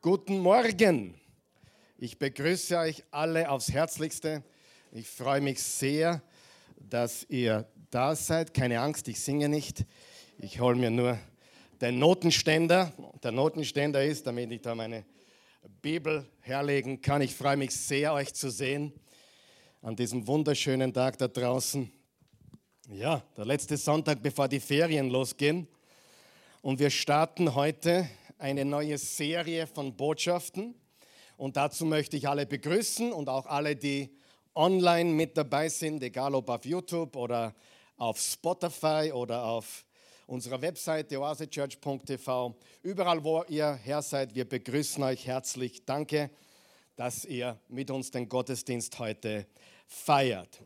Guten Morgen. Ich begrüße euch alle aufs Herzlichste. Ich freue mich sehr, dass ihr da seid. Keine Angst, ich singe nicht. Ich hole mir nur den Notenständer. Der Notenständer ist, damit ich da meine Bibel herlegen kann. Ich freue mich sehr, euch zu sehen an diesem wunderschönen Tag da draußen. Ja, der letzte Sonntag, bevor die Ferien losgehen. Und wir starten heute eine neue Serie von Botschaften. Und dazu möchte ich alle begrüßen und auch alle, die online mit dabei sind, egal ob auf YouTube oder auf Spotify oder auf unserer Webseite oasechurch.tv. Überall, wo ihr her seid, wir begrüßen euch herzlich. Danke, dass ihr mit uns den Gottesdienst heute feiert.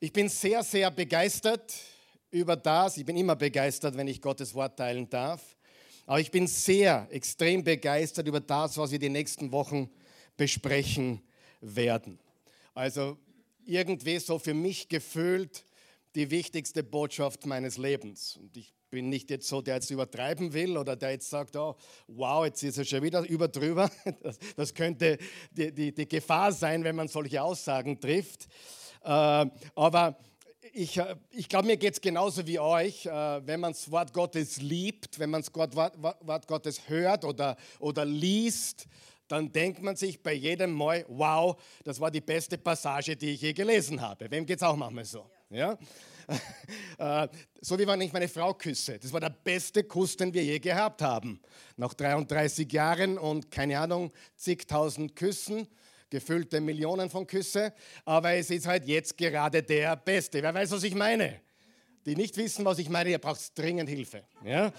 Ich bin sehr, sehr begeistert über das. Ich bin immer begeistert, wenn ich Gottes Wort teilen darf. Aber ich bin sehr, extrem begeistert über das, was wir die nächsten Wochen besprechen werden. Also irgendwie so für mich gefühlt die wichtigste Botschaft meines Lebens. Und ich bin nicht jetzt so, der jetzt übertreiben will oder der jetzt sagt, oh, wow, jetzt ist er schon wieder über drüber. Das, das könnte die, die, die, Gefahr sein, wenn man solche Aussagen trifft. Äh, aber ich, äh, ich glaube, mir geht es genauso wie euch. Äh, wenn man das Wort Gottes liebt, wenn man das Wort, Gottes hört oder, oder liest, dann denkt man sich bei jedem Mal, wow, das war die beste Passage, die ich je gelesen habe. Wem geht es auch manchmal so? Ja? Äh, so wie wenn ich meine Frau küsse. Das war der beste Kuss, den wir je gehabt haben. Nach 33 Jahren und keine Ahnung, zigtausend Küssen gefüllte Millionen von Küsse, aber es ist halt jetzt gerade der Beste. Wer weiß, was ich meine? Die nicht wissen, was ich meine, ihr braucht dringend Hilfe. Ja?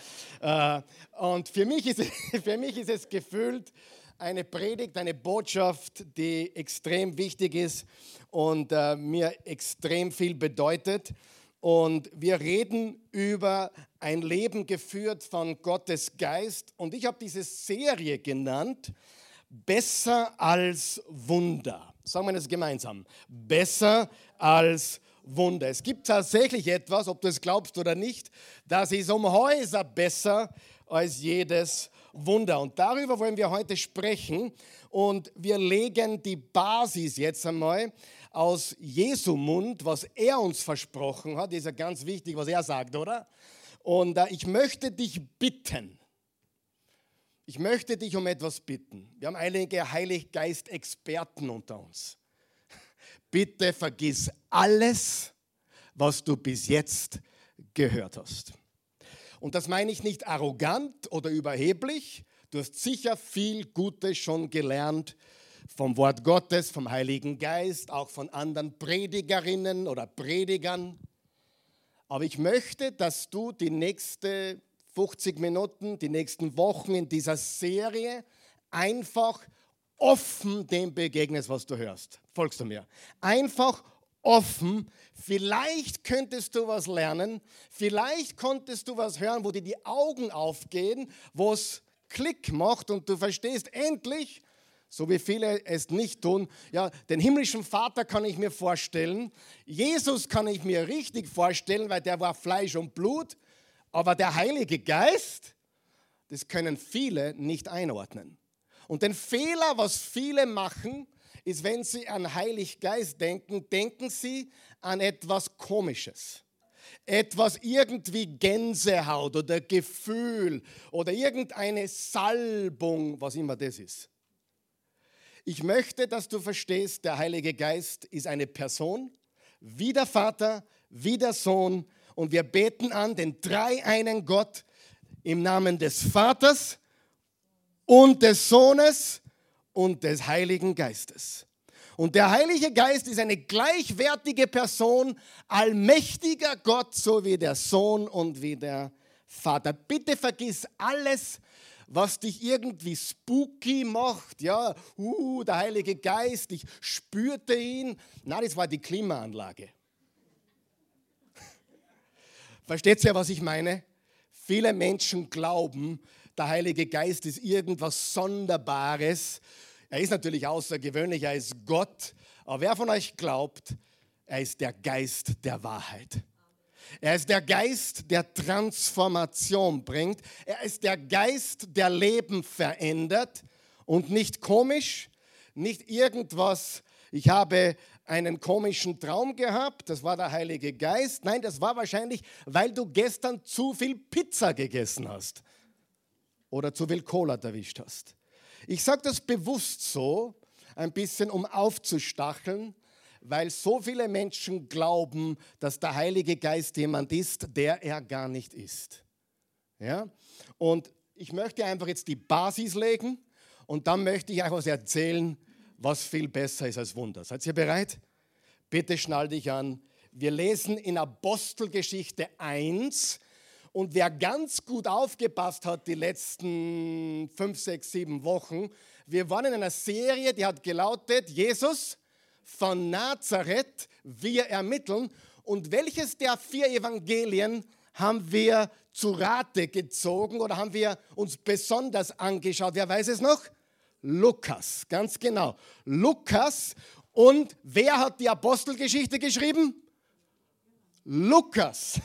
Äh, und für mich, ist, für mich ist es gefühlt eine Predigt, eine Botschaft, die extrem wichtig ist und äh, mir extrem viel bedeutet. Und wir reden über ein Leben geführt von Gottes Geist. Und ich habe diese Serie genannt, besser als Wunder. Sagen wir das gemeinsam. Besser als Wunder. Es gibt tatsächlich etwas, ob du es glaubst oder nicht, das ist um Häuser besser als jedes Wunder. Und darüber wollen wir heute sprechen. Und wir legen die Basis jetzt einmal aus Jesu Mund, was er uns versprochen hat. Das ist ja ganz wichtig, was er sagt, oder? Und äh, ich möchte dich bitten, ich möchte dich um etwas bitten. Wir haben einige Heiliggeist-Experten unter uns. Bitte vergiss alles, was du bis jetzt gehört hast. Und das meine ich nicht arrogant oder überheblich. Du hast sicher viel Gutes schon gelernt vom Wort Gottes, vom Heiligen Geist, auch von anderen Predigerinnen oder Predigern. Aber ich möchte, dass du die nächste 50 Minuten, die nächsten Wochen in dieser Serie einfach offen dem begegnest, was du hörst. Folgst du mir? Einfach offen. Vielleicht könntest du was lernen. Vielleicht konntest du was hören, wo dir die Augen aufgehen, wo es Klick macht und du verstehst endlich, so wie viele es nicht tun. Ja, den himmlischen Vater kann ich mir vorstellen. Jesus kann ich mir richtig vorstellen, weil der war Fleisch und Blut. Aber der Heilige Geist, das können viele nicht einordnen. Und den Fehler, was viele machen, ist, wenn sie an Heilig Geist denken, denken sie an etwas Komisches. Etwas irgendwie Gänsehaut oder Gefühl oder irgendeine Salbung, was immer das ist. Ich möchte, dass du verstehst, der Heilige Geist ist eine Person, wie der Vater, wie der Sohn, und wir beten an den dreieinen Gott im Namen des Vaters und des Sohnes und des Heiligen Geistes. Und der Heilige Geist ist eine gleichwertige Person, allmächtiger Gott, so wie der Sohn und wie der Vater. Bitte vergiss alles, was dich irgendwie spooky macht. Ja, uh, der Heilige Geist, ich spürte ihn. Nein, das war die Klimaanlage. Versteht ihr, was ich meine? Viele Menschen glauben, der Heilige Geist ist irgendwas Sonderbares. Er ist natürlich außergewöhnlich, er ist Gott. Aber wer von euch glaubt, er ist der Geist der Wahrheit? Er ist der Geist, der Transformation bringt. Er ist der Geist, der Leben verändert. Und nicht komisch, nicht irgendwas, ich habe einen komischen Traum gehabt, das war der Heilige Geist. Nein, das war wahrscheinlich, weil du gestern zu viel Pizza gegessen hast oder zu viel Cola erwischt hast. Ich sage das bewusst so, ein bisschen um aufzustacheln, weil so viele Menschen glauben, dass der Heilige Geist jemand ist, der er gar nicht ist. Ja? Und ich möchte einfach jetzt die Basis legen und dann möchte ich euch was erzählen, was viel besser ist als Wunder. Seid ihr bereit? Bitte schnall dich an. Wir lesen in Apostelgeschichte 1 und wer ganz gut aufgepasst hat die letzten 5, 6, 7 Wochen, wir waren in einer Serie, die hat gelautet, Jesus von Nazareth, wir ermitteln. Und welches der vier Evangelien haben wir zu Rate gezogen oder haben wir uns besonders angeschaut? Wer weiß es noch? Lukas, ganz genau. Lukas. Und wer hat die Apostelgeschichte geschrieben? Lukas.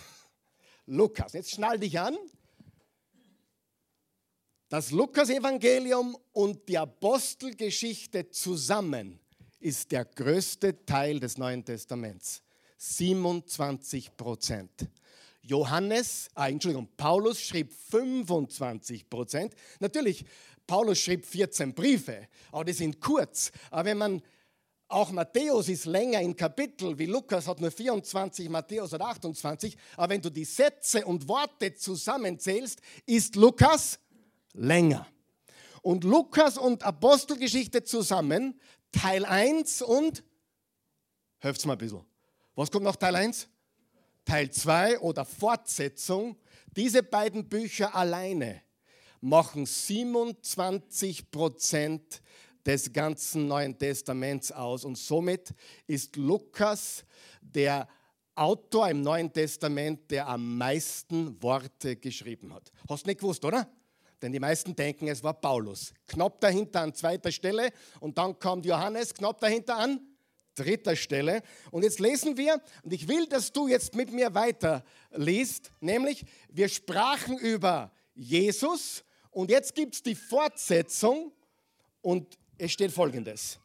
Lukas. Jetzt schnall dich an. Das Lukas-Evangelium und die Apostelgeschichte zusammen ist der größte Teil des Neuen Testaments. 27 Prozent. Johannes, ah, Entschuldigung, Paulus schrieb 25 Prozent. Natürlich, Paulus schrieb 14 Briefe, aber die sind kurz. Aber wenn man auch Matthäus ist länger in Kapitel, wie Lukas hat nur 24, Matthäus hat 28. Aber wenn du die Sätze und Worte zusammenzählst, ist Lukas länger. Und Lukas und Apostelgeschichte zusammen, Teil 1 und, helft's mal ein bisschen. Was kommt nach Teil 1? Teil 2 oder Fortsetzung. Diese beiden Bücher alleine machen 27 Prozent des ganzen Neuen Testaments aus. Und somit ist Lukas der Autor im Neuen Testament, der am meisten Worte geschrieben hat. Hast du nicht gewusst, oder? Denn die meisten denken, es war Paulus. Knapp dahinter an zweiter Stelle und dann kommt Johannes, knapp dahinter an dritter Stelle. Und jetzt lesen wir, und ich will, dass du jetzt mit mir weiter liest, nämlich wir sprachen über Jesus und jetzt gibt es die Fortsetzung und es steht folgendes.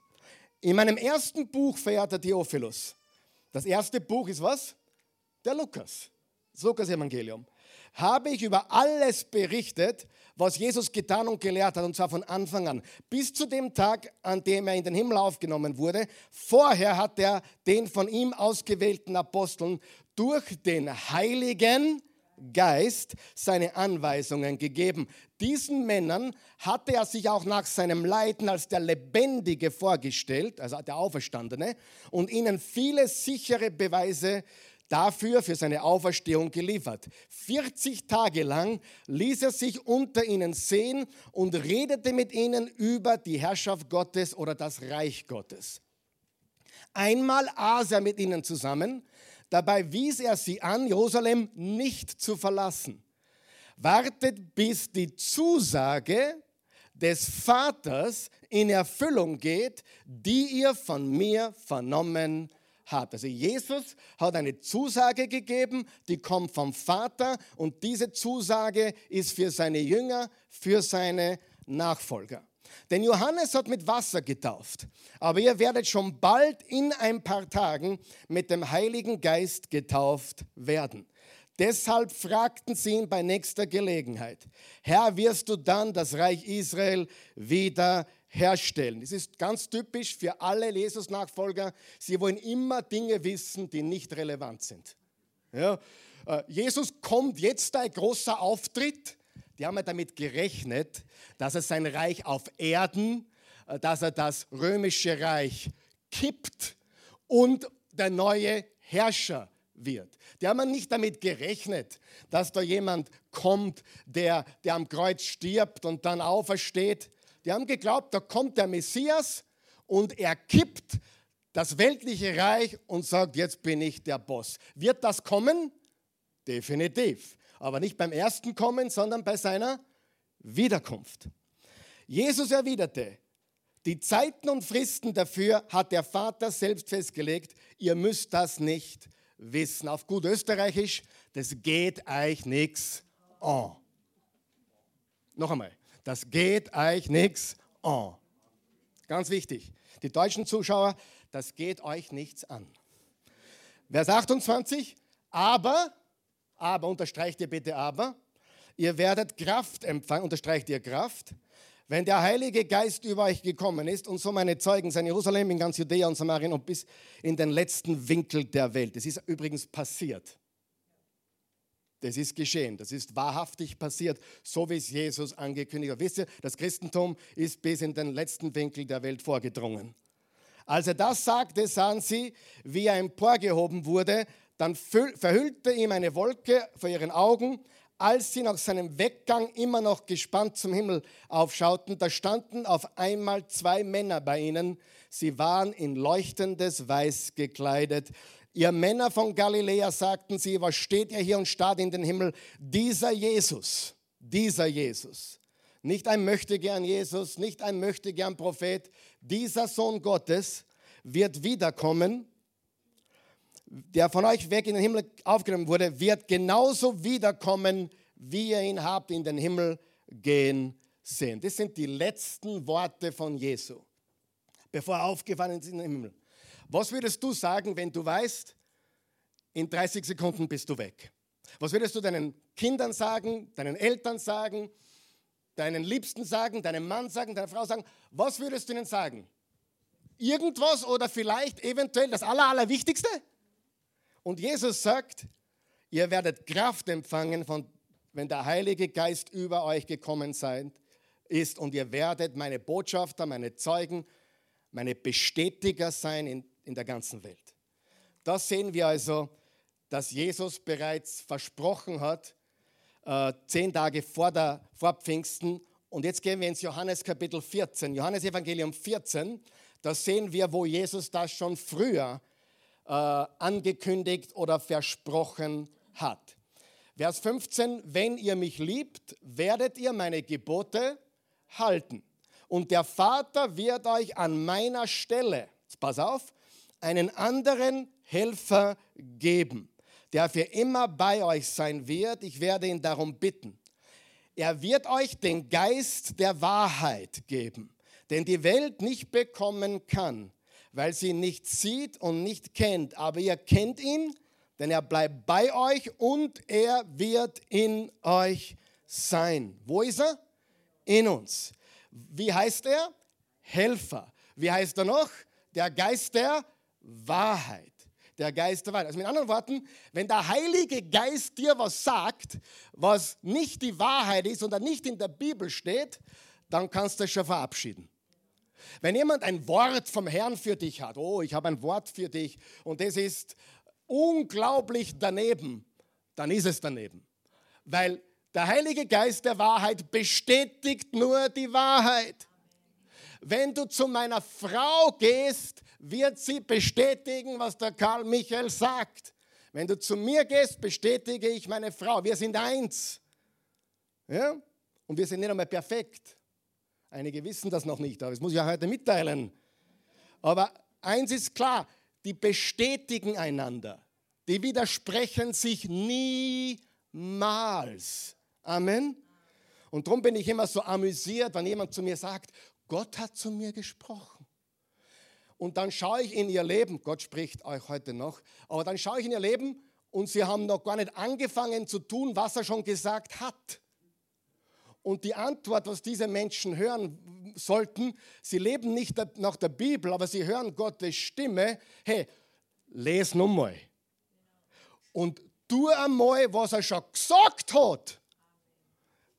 In meinem ersten Buch, verehrter Theophilus, das erste Buch ist was? Der Lukas, das Lukas-Evangelium habe ich über alles berichtet, was Jesus getan und gelehrt hat, und zwar von Anfang an, bis zu dem Tag, an dem er in den Himmel aufgenommen wurde. Vorher hat er den von ihm ausgewählten Aposteln durch den Heiligen Geist seine Anweisungen gegeben. Diesen Männern hatte er sich auch nach seinem Leiden als der Lebendige vorgestellt, also der Auferstandene, und ihnen viele sichere Beweise dafür für seine Auferstehung geliefert. 40 Tage lang ließ er sich unter ihnen sehen und redete mit ihnen über die Herrschaft Gottes oder das Reich Gottes. Einmal aß er mit ihnen zusammen, dabei wies er sie an, Jerusalem nicht zu verlassen. Wartet, bis die Zusage des Vaters in Erfüllung geht, die ihr von mir vernommen habt. Also Jesus hat eine Zusage gegeben, die kommt vom Vater und diese Zusage ist für seine Jünger, für seine Nachfolger. Denn Johannes hat mit Wasser getauft, aber ihr werdet schon bald in ein paar Tagen mit dem Heiligen Geist getauft werden. Deshalb fragten sie ihn bei nächster Gelegenheit, Herr, wirst du dann das Reich Israel wieder herstellen. Das ist ganz typisch für alle Jesus-Nachfolger. Sie wollen immer Dinge wissen, die nicht relevant sind. Ja, äh, Jesus kommt jetzt ein großer Auftritt. Die haben ja damit gerechnet, dass er sein Reich auf Erden, äh, dass er das römische Reich kippt und der neue Herrscher wird. Die haben nicht damit gerechnet, dass da jemand kommt, der, der am Kreuz stirbt und dann aufersteht, die haben geglaubt, da kommt der Messias und er kippt das weltliche Reich und sagt, jetzt bin ich der Boss. Wird das kommen? Definitiv. Aber nicht beim ersten Kommen, sondern bei seiner Wiederkunft. Jesus erwiderte, die Zeiten und Fristen dafür hat der Vater selbst festgelegt. Ihr müsst das nicht wissen. Auf gut österreichisch, das geht euch nichts an. Noch einmal das geht euch nichts an. Ganz wichtig. Die deutschen Zuschauer, das geht euch nichts an. Vers 28, aber, aber, unterstreicht ihr bitte aber, ihr werdet Kraft empfangen, unterstreicht ihr Kraft, wenn der Heilige Geist über euch gekommen ist und so meine Zeugen sein, Jerusalem, in ganz Judäa und Samarien und bis in den letzten Winkel der Welt. Das ist übrigens passiert. Das ist geschehen, das ist wahrhaftig passiert, so wie es Jesus angekündigt hat. Wisst ihr, das Christentum ist bis in den letzten Winkel der Welt vorgedrungen. Als er das sagte, sahen sie, wie er emporgehoben wurde. Dann verhüllte ihm eine Wolke vor ihren Augen. Als sie nach seinem Weggang immer noch gespannt zum Himmel aufschauten, da standen auf einmal zwei Männer bei ihnen. Sie waren in leuchtendes Weiß gekleidet. Ihr Männer von Galiläa sagten sie, was steht ihr hier und starrt in den Himmel? Dieser Jesus, dieser Jesus, nicht ein Möchtegern Jesus, nicht ein Möchtegern Prophet, dieser Sohn Gottes wird wiederkommen, der von euch weg in den Himmel aufgenommen wurde, wird genauso wiederkommen, wie ihr ihn habt in den Himmel gehen sehen. Das sind die letzten Worte von Jesu, bevor er aufgefahren ist in den Himmel. Was würdest du sagen, wenn du weißt, in 30 Sekunden bist du weg? Was würdest du deinen Kindern sagen, deinen Eltern sagen, deinen Liebsten sagen, deinem Mann sagen, deiner Frau sagen, was würdest du ihnen sagen? Irgendwas oder vielleicht eventuell das Aller, Allerwichtigste? Und Jesus sagt, ihr werdet Kraft empfangen, von, wenn der Heilige Geist über euch gekommen sein, ist und ihr werdet meine Botschafter, meine Zeugen, meine Bestätiger sein in, in der ganzen Welt. Das sehen wir also, dass Jesus bereits versprochen hat, äh, zehn Tage vor, der, vor Pfingsten. Und jetzt gehen wir ins Johannes Kapitel 14. Johannes Evangelium 14, da sehen wir, wo Jesus das schon früher äh, angekündigt oder versprochen hat. Vers 15, wenn ihr mich liebt, werdet ihr meine Gebote halten. Und der Vater wird euch an meiner Stelle, pass auf, einen anderen Helfer geben der für immer bei euch sein wird. Ich werde ihn darum bitten. Er wird euch den Geist der Wahrheit geben, den die Welt nicht bekommen kann, weil sie ihn nicht sieht und nicht kennt. Aber ihr kennt ihn, denn er bleibt bei euch und er wird in euch sein. Wo ist er? In uns. Wie heißt er? Helfer. Wie heißt er noch? Der Geist der Wahrheit der Geist der Wahrheit. Also mit anderen Worten, wenn der Heilige Geist dir was sagt, was nicht die Wahrheit ist oder nicht in der Bibel steht, dann kannst du es schon verabschieden. Wenn jemand ein Wort vom Herrn für dich hat, oh, ich habe ein Wort für dich und es ist unglaublich daneben, dann ist es daneben. Weil der Heilige Geist der Wahrheit bestätigt nur die Wahrheit. Wenn du zu meiner Frau gehst, wird sie bestätigen, was der Karl Michael sagt. Wenn du zu mir gehst, bestätige ich meine Frau. Wir sind eins. Ja? Und wir sind nicht einmal perfekt. Einige wissen das noch nicht, aber das muss ich ja heute mitteilen. Aber eins ist klar, die bestätigen einander. Die widersprechen sich niemals. Amen. Und darum bin ich immer so amüsiert, wenn jemand zu mir sagt, Gott hat zu mir gesprochen. Und dann schaue ich in ihr Leben, Gott spricht euch heute noch, aber dann schaue ich in ihr Leben und sie haben noch gar nicht angefangen zu tun, was er schon gesagt hat. Und die Antwort, was diese Menschen hören sollten, sie leben nicht nach der Bibel, aber sie hören Gottes Stimme. Hey, les nochmal. Und tu einmal, was er schon gesagt hat.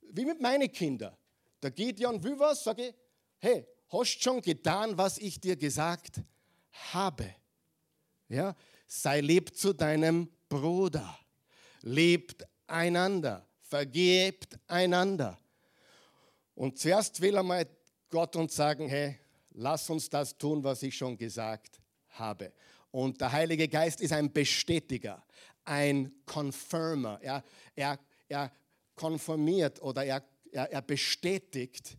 Wie mit meinen Kindern. Der Gideon will was, sage ich, hey, hast schon getan, was ich dir gesagt habe? Ja, sei lieb zu deinem Bruder. Lebt einander. Vergebt einander. Und zuerst will einmal Gott uns sagen, hey, lass uns das tun, was ich schon gesagt habe. Und der Heilige Geist ist ein Bestätiger, ein Confirmer. Er, er, er konformiert oder er, er, er bestätigt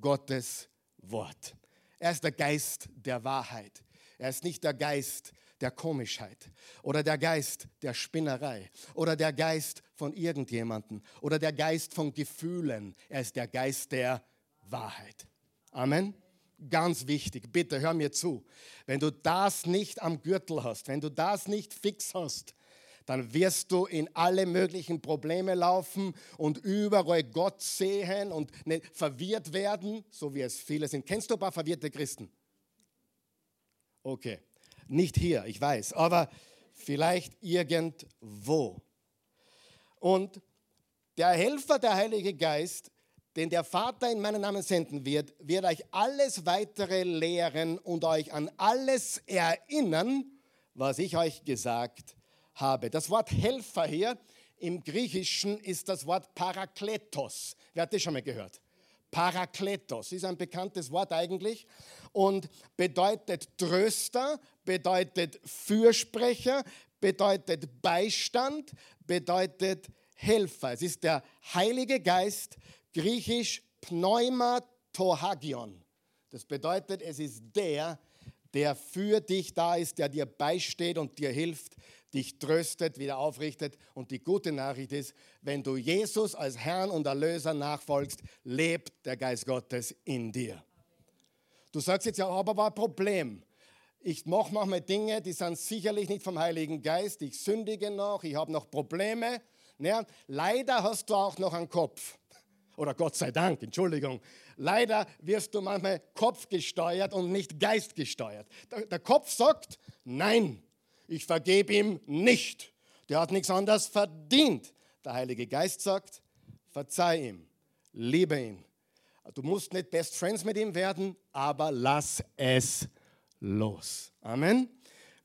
Gottes Wort. Er ist der Geist der Wahrheit. Er ist nicht der Geist der Komischheit oder der Geist der Spinnerei oder der Geist von irgendjemandem oder der Geist von Gefühlen. Er ist der Geist der Wahrheit. Amen. Ganz wichtig, bitte hör mir zu. Wenn du das nicht am Gürtel hast, wenn du das nicht fix hast, dann wirst du in alle möglichen Probleme laufen und überall Gott sehen und verwirrt werden, so wie es viele sind. Kennst du ein paar verwirrte Christen? Okay, nicht hier, ich weiß, aber vielleicht irgendwo. Und der Helfer, der Heilige Geist, den der Vater in meinen Namen senden wird, wird euch alles weitere lehren und euch an alles erinnern, was ich euch gesagt habe. Das Wort Helfer hier im Griechischen ist das Wort Parakletos. Wer hat das schon mal gehört? Parakletos ist ein bekanntes Wort eigentlich und bedeutet Tröster, bedeutet Fürsprecher, bedeutet Beistand, bedeutet Helfer. Es ist der Heilige Geist, griechisch Pneuma Tohagion. Das bedeutet, es ist der, der für dich da ist, der dir beisteht und dir hilft, dich tröstet, wieder aufrichtet. Und die gute Nachricht ist, wenn du Jesus als Herrn und Erlöser nachfolgst, lebt der Geist Gottes in dir. Du sagst jetzt ja, aber war ein Problem. Ich mache manchmal Dinge, die sind sicherlich nicht vom Heiligen Geist. Ich sündige noch, ich habe noch Probleme. Ja, leider hast du auch noch einen Kopf. Oder Gott sei Dank, Entschuldigung. Leider wirst du manchmal kopfgesteuert und nicht geistgesteuert. Der Kopf sagt, nein, ich vergebe ihm nicht. Der hat nichts anderes verdient. Der Heilige Geist sagt, verzeih ihm, liebe ihn. Du musst nicht Best Friends mit ihm werden, aber lass es los. Amen.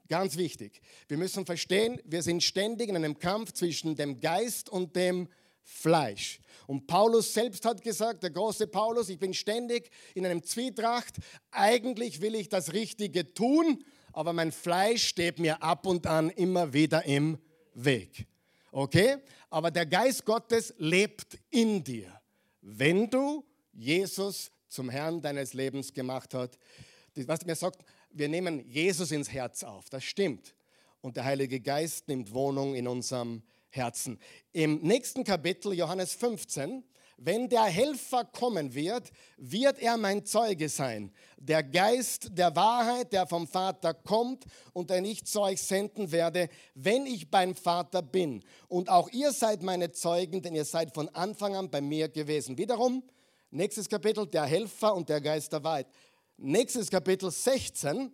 Ganz wichtig. Wir müssen verstehen, wir sind ständig in einem Kampf zwischen dem Geist und dem Fleisch. Und Paulus selbst hat gesagt, der große Paulus, ich bin ständig in einem Zwietracht. Eigentlich will ich das Richtige tun, aber mein Fleisch steht mir ab und an immer wieder im Weg. Okay? Aber der Geist Gottes lebt in dir, wenn du Jesus zum Herrn deines Lebens gemacht hast. Was mir sagt, wir nehmen Jesus ins Herz auf. Das stimmt. Und der Heilige Geist nimmt Wohnung in unserem Herzen. Im nächsten Kapitel, Johannes 15, wenn der Helfer kommen wird, wird er mein Zeuge sein. Der Geist der Wahrheit, der vom Vater kommt und den ich zu euch senden werde, wenn ich beim Vater bin. Und auch ihr seid meine Zeugen, denn ihr seid von Anfang an bei mir gewesen. Wiederum, nächstes Kapitel, der Helfer und der Geist der Wahrheit. Nächstes Kapitel 16,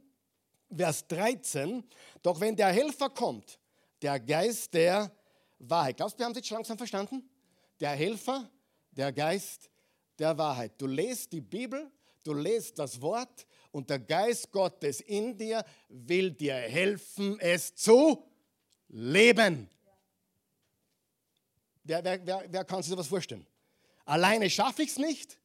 Vers 13. Doch wenn der Helfer kommt, der Geist der Wahrheit. Glaubst du, wir haben es jetzt schon langsam verstanden? Der Helfer, der Geist der Wahrheit. Du lest die Bibel, du lest das Wort und der Geist Gottes in dir will dir helfen, es zu leben. Wer, wer, wer, wer kann sich sowas vorstellen? Alleine schaffe ich es nicht,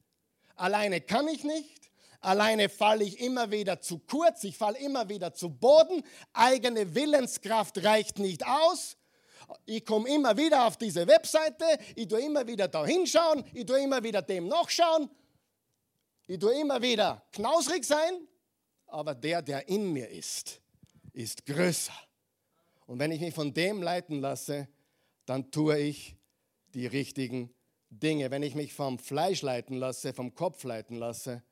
alleine kann ich nicht, alleine falle ich immer wieder zu kurz, ich falle immer wieder zu Boden, eigene Willenskraft reicht nicht aus ich komme immer wieder auf diese Webseite, ich tue immer wieder da hinschauen, ich tue immer wieder dem nachschauen, ich tue immer wieder knausrig sein, aber der, der in mir ist, ist größer. Und wenn ich mich von dem leiten lasse, dann tue ich die richtigen Dinge. Wenn ich mich vom Fleisch leiten lasse, vom Kopf leiten lasse,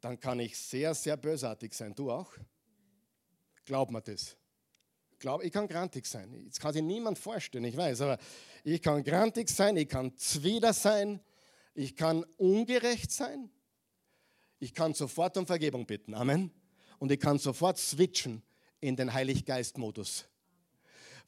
dann kann ich sehr, sehr bösartig sein. Du auch? Glaub mir das glaube, ich kann grantig sein. Das kann sich niemand vorstellen, ich weiß, aber ich kann grantig sein, ich kann zwider sein, ich kann ungerecht sein, ich kann sofort um Vergebung bitten. Amen. Und ich kann sofort switchen in den Heiliggeist-Modus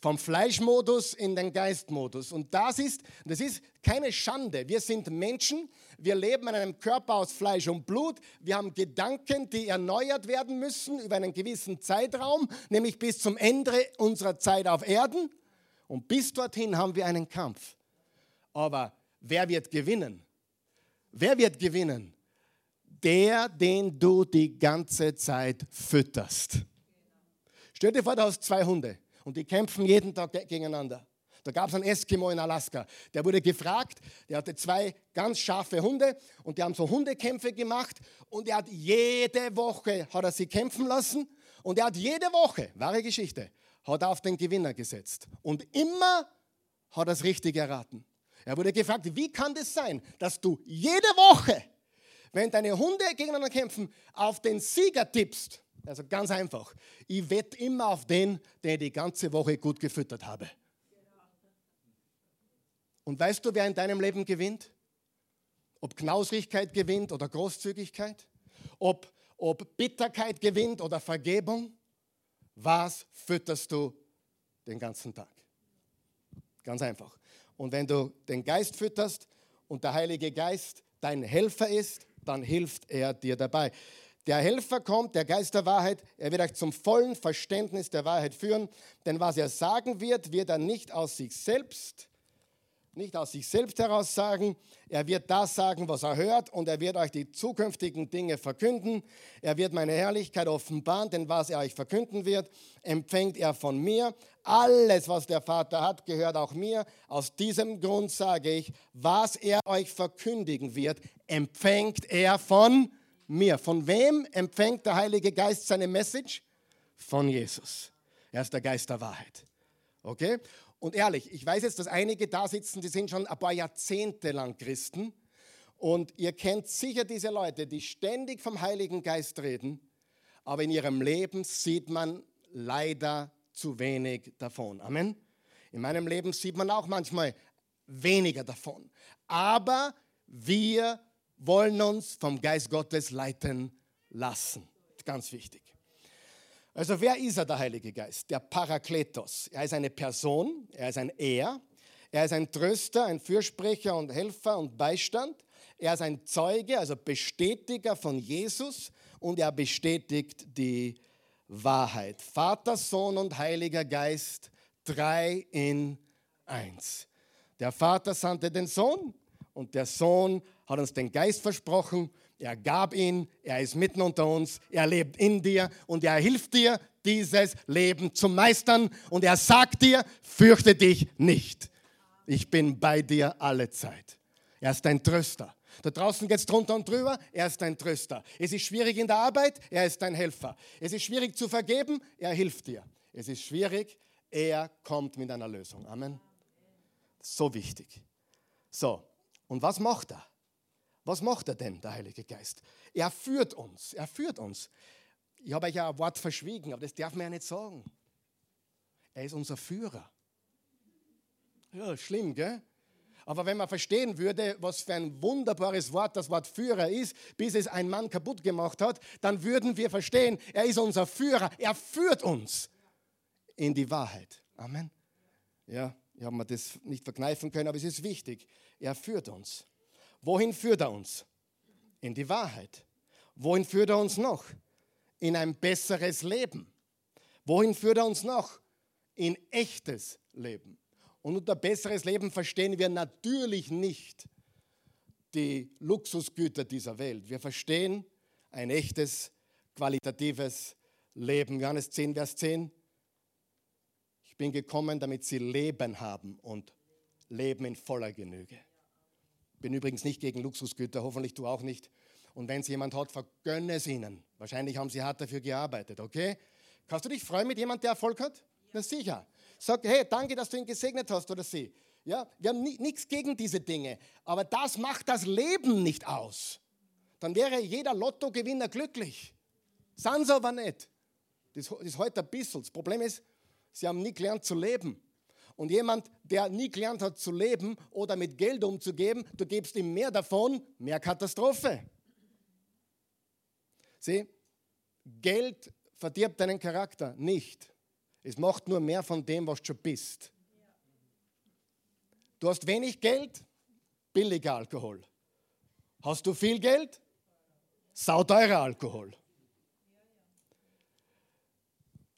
vom Fleischmodus in den Geistmodus. Und das ist, das ist keine Schande. Wir sind Menschen, wir leben in einem Körper aus Fleisch und Blut. Wir haben Gedanken, die erneuert werden müssen über einen gewissen Zeitraum, nämlich bis zum Ende unserer Zeit auf Erden. Und bis dorthin haben wir einen Kampf. Aber wer wird gewinnen? Wer wird gewinnen? Der, den du die ganze Zeit fütterst. Stell dir vor, du hast zwei Hunde. Und die kämpfen jeden Tag gegeneinander. Da gab es einen Eskimo in Alaska, der wurde gefragt, der hatte zwei ganz scharfe Hunde und die haben so Hundekämpfe gemacht und er hat jede Woche, hat er sie kämpfen lassen und er hat jede Woche, wahre Geschichte, hat er auf den Gewinner gesetzt und immer hat er es richtig erraten. Er wurde gefragt, wie kann das sein, dass du jede Woche Wenn deine Hunde gegeneinander kämpfen, auf den Sieger tippst, also ganz einfach, ich wette immer auf den, ich die ganze Woche gut gefüttert habe. Und weißt du, wer in deinem Leben gewinnt? Ob Knausrigkeit gewinnt oder Großzügigkeit? Ob, ob Bitterkeit gewinnt oder Vergebung? Was fütterst du den ganzen Tag? Ganz einfach. Und wenn du den Geist fütterst und der Heilige Geist dein Helfer ist, dann hilft er dir dabei. Der Helfer kommt, der Geist der Wahrheit, er wird euch zum vollen Verständnis der Wahrheit führen, denn was er sagen wird, wird er nicht aus sich selbst nicht aus sich selbst heraus sagen. Er wird das sagen, was er hört und er wird euch die zukünftigen Dinge verkünden. Er wird meine Herrlichkeit offenbaren, denn was er euch verkünden wird, empfängt er von mir. Alles, was der Vater hat, gehört auch mir. Aus diesem Grund sage ich, was er euch verkündigen wird, empfängt er von mir. Von wem empfängt der Heilige Geist seine Message? Von Jesus. Er ist der Geist der Wahrheit. Okay? Und ehrlich, ich weiß jetzt, dass einige da sitzen, die sind schon ein paar Jahrzehnte lang Christen. Und ihr kennt sicher diese Leute, die ständig vom Heiligen Geist reden, aber in ihrem Leben sieht man leider zu wenig davon. Amen. In meinem Leben sieht man auch manchmal weniger davon. Aber wir wollen uns vom Geist Gottes leiten lassen. Ganz wichtig. Also wer ist er, der Heilige Geist? Der Parakletos. Er ist eine Person, er ist ein Er, er ist ein Tröster, ein Fürsprecher und Helfer und Beistand. Er ist ein Zeuge, also Bestätiger von Jesus und er bestätigt die Wahrheit. Vater, Sohn und Heiliger Geist, drei in eins. Der Vater sandte den Sohn und der Sohn hat uns den Geist versprochen er gab ihn, er ist mitten unter uns, er lebt in dir und er hilft dir, dieses Leben zu meistern. Und er sagt dir, fürchte dich nicht. Ich bin bei dir alle Zeit. Er ist dein Tröster. Da draußen geht es drunter und drüber, er ist dein Tröster. Es ist schwierig in der Arbeit, er ist dein Helfer. Es ist schwierig zu vergeben, er hilft dir. Es ist schwierig, er kommt mit einer Lösung. Amen. So wichtig. So, und was macht er? Was macht er denn, der Heilige Geist? Er führt uns, er führt uns. Ich habe euch ja ein Wort verschwiegen, aber das darf man ja nicht sagen. Er ist unser Führer. Ja, schlimm, gell? Aber wenn man verstehen würde, was für ein wunderbares Wort das Wort Führer ist, bis es ein Mann kaputt gemacht hat, dann würden wir verstehen, er ist unser Führer. Er führt uns in die Wahrheit. Amen. Ja, ich habe mir das nicht verkneifen können, aber es ist wichtig. Er führt uns. Wohin führt er uns? In die Wahrheit. Wohin führt er uns noch? In ein besseres Leben. Wohin führt er uns noch? In echtes Leben. Und unter besseres Leben verstehen wir natürlich nicht die Luxusgüter dieser Welt. Wir verstehen ein echtes, qualitatives Leben. Johannes 10, Vers 10. Ich bin gekommen, damit sie Leben haben und Leben in voller Genüge bin übrigens nicht gegen Luxusgüter, hoffentlich du auch nicht. Und wenn es jemand hat, vergönne es ihnen. Wahrscheinlich haben sie hart dafür gearbeitet, okay? Kannst du dich freuen mit jemandem, der Erfolg hat? Ja. Na sicher. Sag, hey, danke, dass du ihn gesegnet hast oder sie. Ja, wir haben nichts gegen diese Dinge, aber das macht das Leben nicht aus. Dann wäre jeder Lottogewinner glücklich. Sind sie aber nicht. Das ist heute ein bisschen. Das Problem ist, sie haben nie gelernt zu leben. Und jemand, der nie gelernt hat zu leben oder mit Geld umzugeben, du gibst ihm mehr davon, mehr Katastrophe. Sieh, Geld verdirbt deinen Charakter nicht. Es macht nur mehr von dem, was du schon bist. Du hast wenig Geld, billiger Alkohol. Hast du viel Geld? Sauteurer Alkohol.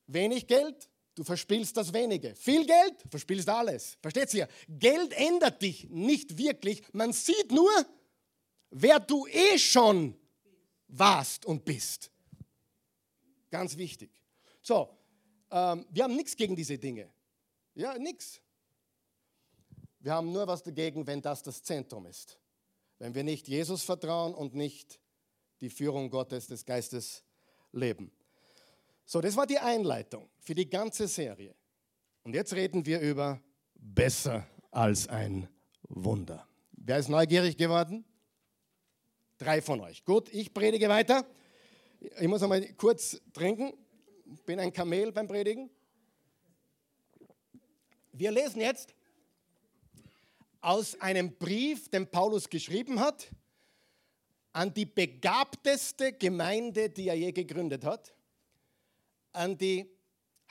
Wenig Geld? Du verspielst das wenige. Viel Geld, verspielst alles. Versteht ihr? Geld ändert dich nicht wirklich. Man sieht nur, wer du eh schon warst und bist. Ganz wichtig. So, ähm, wir haben nichts gegen diese Dinge. Ja, nichts. Wir haben nur was dagegen, wenn das das Zentrum ist. Wenn wir nicht Jesus vertrauen und nicht die Führung Gottes, des Geistes leben. So, das war die Einleitung für die ganze Serie. Und jetzt reden wir über besser als ein Wunder. Wer ist neugierig geworden? Drei von euch. Gut, ich predige weiter. Ich muss einmal kurz trinken. Bin ein Kamel beim Predigen. Wir lesen jetzt aus einem Brief, den Paulus geschrieben hat, an die begabteste Gemeinde, die er je gegründet hat, an die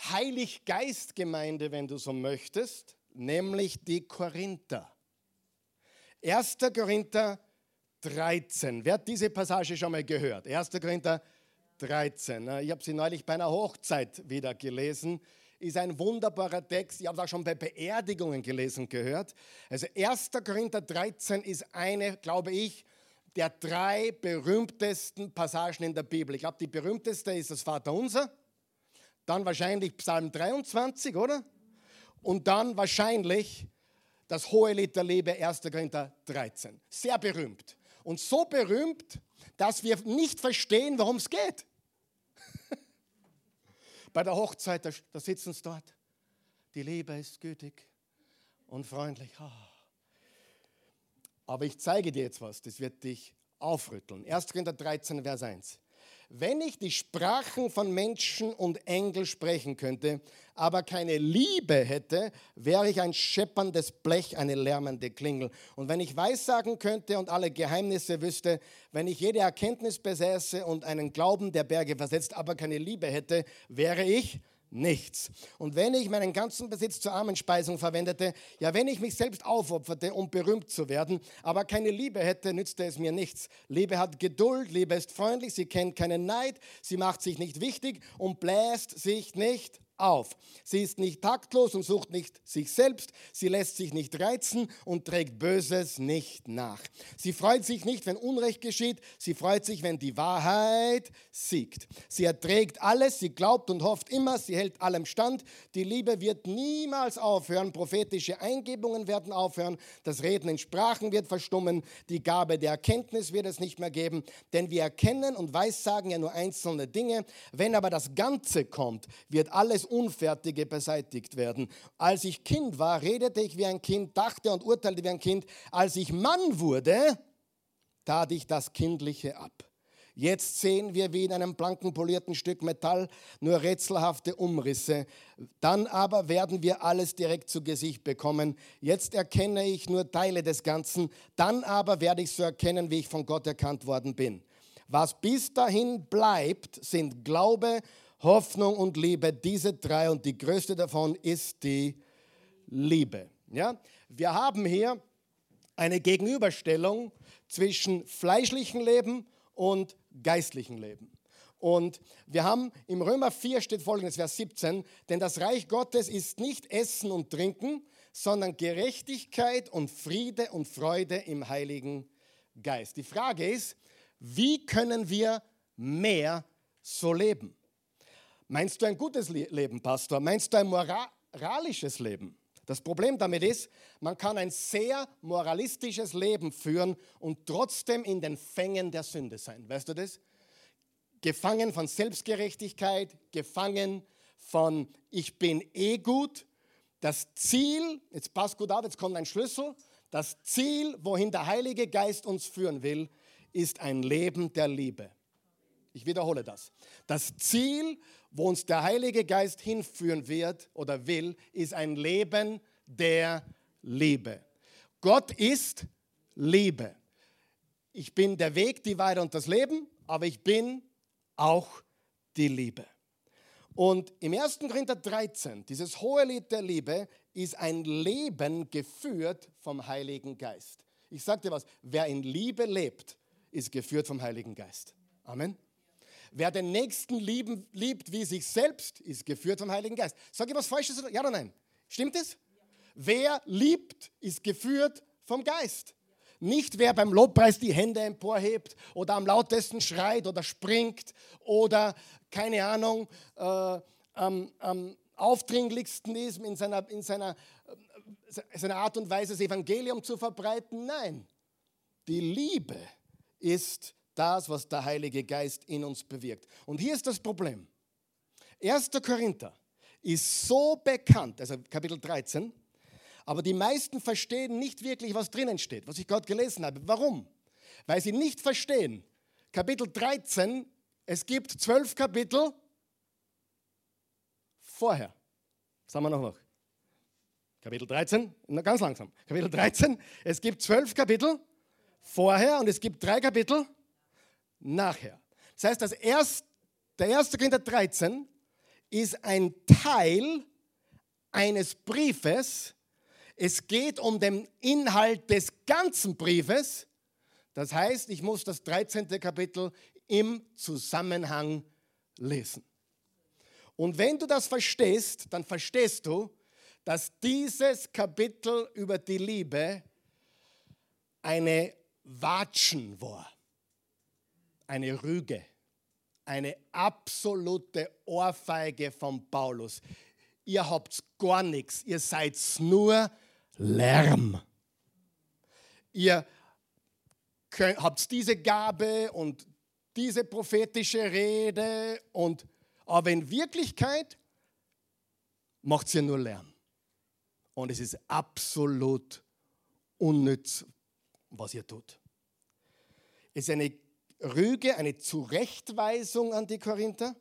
Heiliggeistgemeinde, wenn du so möchtest, nämlich die Korinther. 1. Korinther 13. Wer hat diese Passage schon mal gehört? 1. Korinther 13. Ich habe sie neulich bei einer Hochzeit wieder gelesen. Ist ein wunderbarer Text. Ich habe es auch schon bei Beerdigungen gelesen gehört. Also 1. Korinther 13 ist eine, glaube ich, der drei berühmtesten Passagen in der Bibel. Ich glaube, die berühmteste ist das Vaterunser, dann wahrscheinlich Psalm 23, oder? Und dann wahrscheinlich das hohe Lied der Liebe, 1. Korinther 13. Sehr berühmt. Und so berühmt, dass wir nicht verstehen, worum es geht. Bei der Hochzeit, da, sitzen sie dort. Die Liebe ist gütig und freundlich. Aber ich zeige dir jetzt was, das wird dich aufrütteln. 1. Korinther 13, Vers 1. Wenn ich die Sprachen von Menschen und Engel sprechen könnte, aber keine Liebe hätte, wäre ich ein schepperndes Blech, eine lärmende Klingel. Und wenn ich Weissagen könnte und alle Geheimnisse wüsste, wenn ich jede Erkenntnis besäße und einen Glauben der Berge versetzt, aber keine Liebe hätte, wäre ich nichts. Und wenn ich meinen ganzen Besitz zur Armenspeisung verwendete, ja, wenn ich mich selbst aufopferte, um berühmt zu werden, aber keine Liebe hätte, nützte es mir nichts. Liebe hat Geduld, Liebe ist freundlich, sie kennt keinen Neid, sie macht sich nicht wichtig und bläst sich nicht auf. Sie ist nicht taktlos und sucht nicht sich selbst. Sie lässt sich nicht reizen und trägt Böses nicht nach. Sie freut sich nicht, wenn Unrecht geschieht. Sie freut sich, wenn die Wahrheit siegt. Sie erträgt alles. Sie glaubt und hofft immer. Sie hält allem stand. Die Liebe wird niemals aufhören. Prophetische Eingebungen werden aufhören. Das Reden in Sprachen wird verstummen. Die Gabe der Erkenntnis wird es nicht mehr geben. Denn wir erkennen und weissagen ja nur einzelne Dinge. Wenn aber das Ganze kommt, wird alles Unfertige beseitigt werden. Als ich Kind war, redete ich wie ein Kind, dachte und urteilte wie ein Kind. Als ich Mann wurde, tat ich das Kindliche ab. Jetzt sehen wir wie in einem blanken polierten Stück Metall nur rätselhafte Umrisse. Dann aber werden wir alles direkt zu Gesicht bekommen. Jetzt erkenne ich nur Teile des Ganzen. Dann aber werde ich so erkennen, wie ich von Gott erkannt worden bin. Was bis dahin bleibt, sind Glaube, Hoffnung und Liebe, diese drei und die größte davon ist die Liebe. Ja? Wir haben hier eine Gegenüberstellung zwischen fleischlichem Leben und geistlichem Leben. Und wir haben im Römer 4 steht folgendes, Vers 17, denn das Reich Gottes ist nicht Essen und Trinken, sondern Gerechtigkeit und Friede und Freude im Heiligen Geist. Die Frage ist, wie können wir mehr so leben? Meinst du ein gutes Leben, Pastor? Meinst du ein moralisches Leben? Das Problem damit ist, man kann ein sehr moralistisches Leben führen und trotzdem in den Fängen der Sünde sein. Weißt du das? Gefangen von Selbstgerechtigkeit, gefangen von ich bin eh gut. Das Ziel, jetzt passt gut auf, jetzt kommt ein Schlüssel. Das Ziel, wohin der Heilige Geist uns führen will, ist ein Leben der Liebe. Ich wiederhole das. Das Ziel, wo uns der Heilige Geist hinführen wird oder will, ist ein Leben der Liebe. Gott ist Liebe. Ich bin der Weg, die Wahrheit und das Leben, aber ich bin auch die Liebe. Und im 1. Korinther 13, dieses hohe Lied der Liebe, ist ein Leben geführt vom Heiligen Geist. Ich sage dir was, wer in Liebe lebt, ist geführt vom Heiligen Geist. Amen. Wer den Nächsten lieben, liebt wie sich selbst, ist geführt vom Heiligen Geist. Sag ich was Falsches? Ja oder nein? Stimmt es? Wer liebt, ist geführt vom Geist. Nicht wer beim Lobpreis die Hände emporhebt oder am lautesten schreit oder springt oder keine Ahnung äh, am, am aufdringlichsten ist in seiner, in seiner, äh, seiner Art und Weise, das Evangelium zu verbreiten. Nein, die Liebe ist das, was der Heilige Geist in uns bewirkt. Und hier ist das Problem. 1. Korinther ist so bekannt, also Kapitel 13, aber die meisten verstehen nicht wirklich, was drinnen steht, was ich gerade gelesen habe. Warum? weil sie nicht verstehen. Kapitel 13, es gibt zwölf Kapitel vorher. Sagen wir noch noch. Kapitel 13, ganz langsam. Kapitel 13, es gibt zwölf Kapitel vorher und es gibt drei Kapitel nachher. Das heißt, das erst, der erste Korinther 13 ist ein Teil eines Briefes. Es geht um den Inhalt des ganzen Briefes. Das heißt, ich muss das 13. Kapitel im Zusammenhang lesen. Und wenn du das verstehst, dann verstehst du, dass dieses Kapitel über die Liebe eine Watschen war, eine Rüge, eine absolute Ohrfeige von Paulus. Ihr habt gar nichts, ihr seid nur Lärm. Ihr könnt, habt diese Gabe und diese prophetische Rede und aber in Wirklichkeit macht ihr nur Lärm. Und es ist absolut unnütz, was ihr tut. Es ist eine Rüge, eine Zurechtweisung an die Korinther,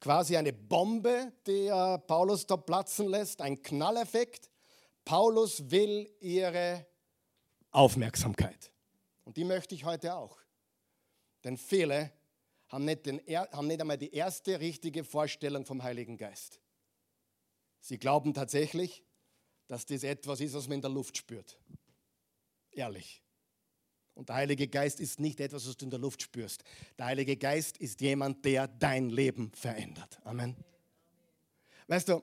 quasi eine Bombe, die Paulus da platzen lässt, ein Knalleffekt. Paulus will ihre Aufmerksamkeit. Und die möchte ich heute auch. Denn viele haben nicht, den, haben nicht einmal die erste richtige Vorstellung vom Heiligen Geist. Sie glauben tatsächlich, dass das etwas ist, was man in der Luft spürt. Ehrlich. Und der Heilige Geist ist nicht etwas, was du in der Luft spürst. Der Heilige Geist ist jemand, der dein Leben verändert. Amen. Weißt du,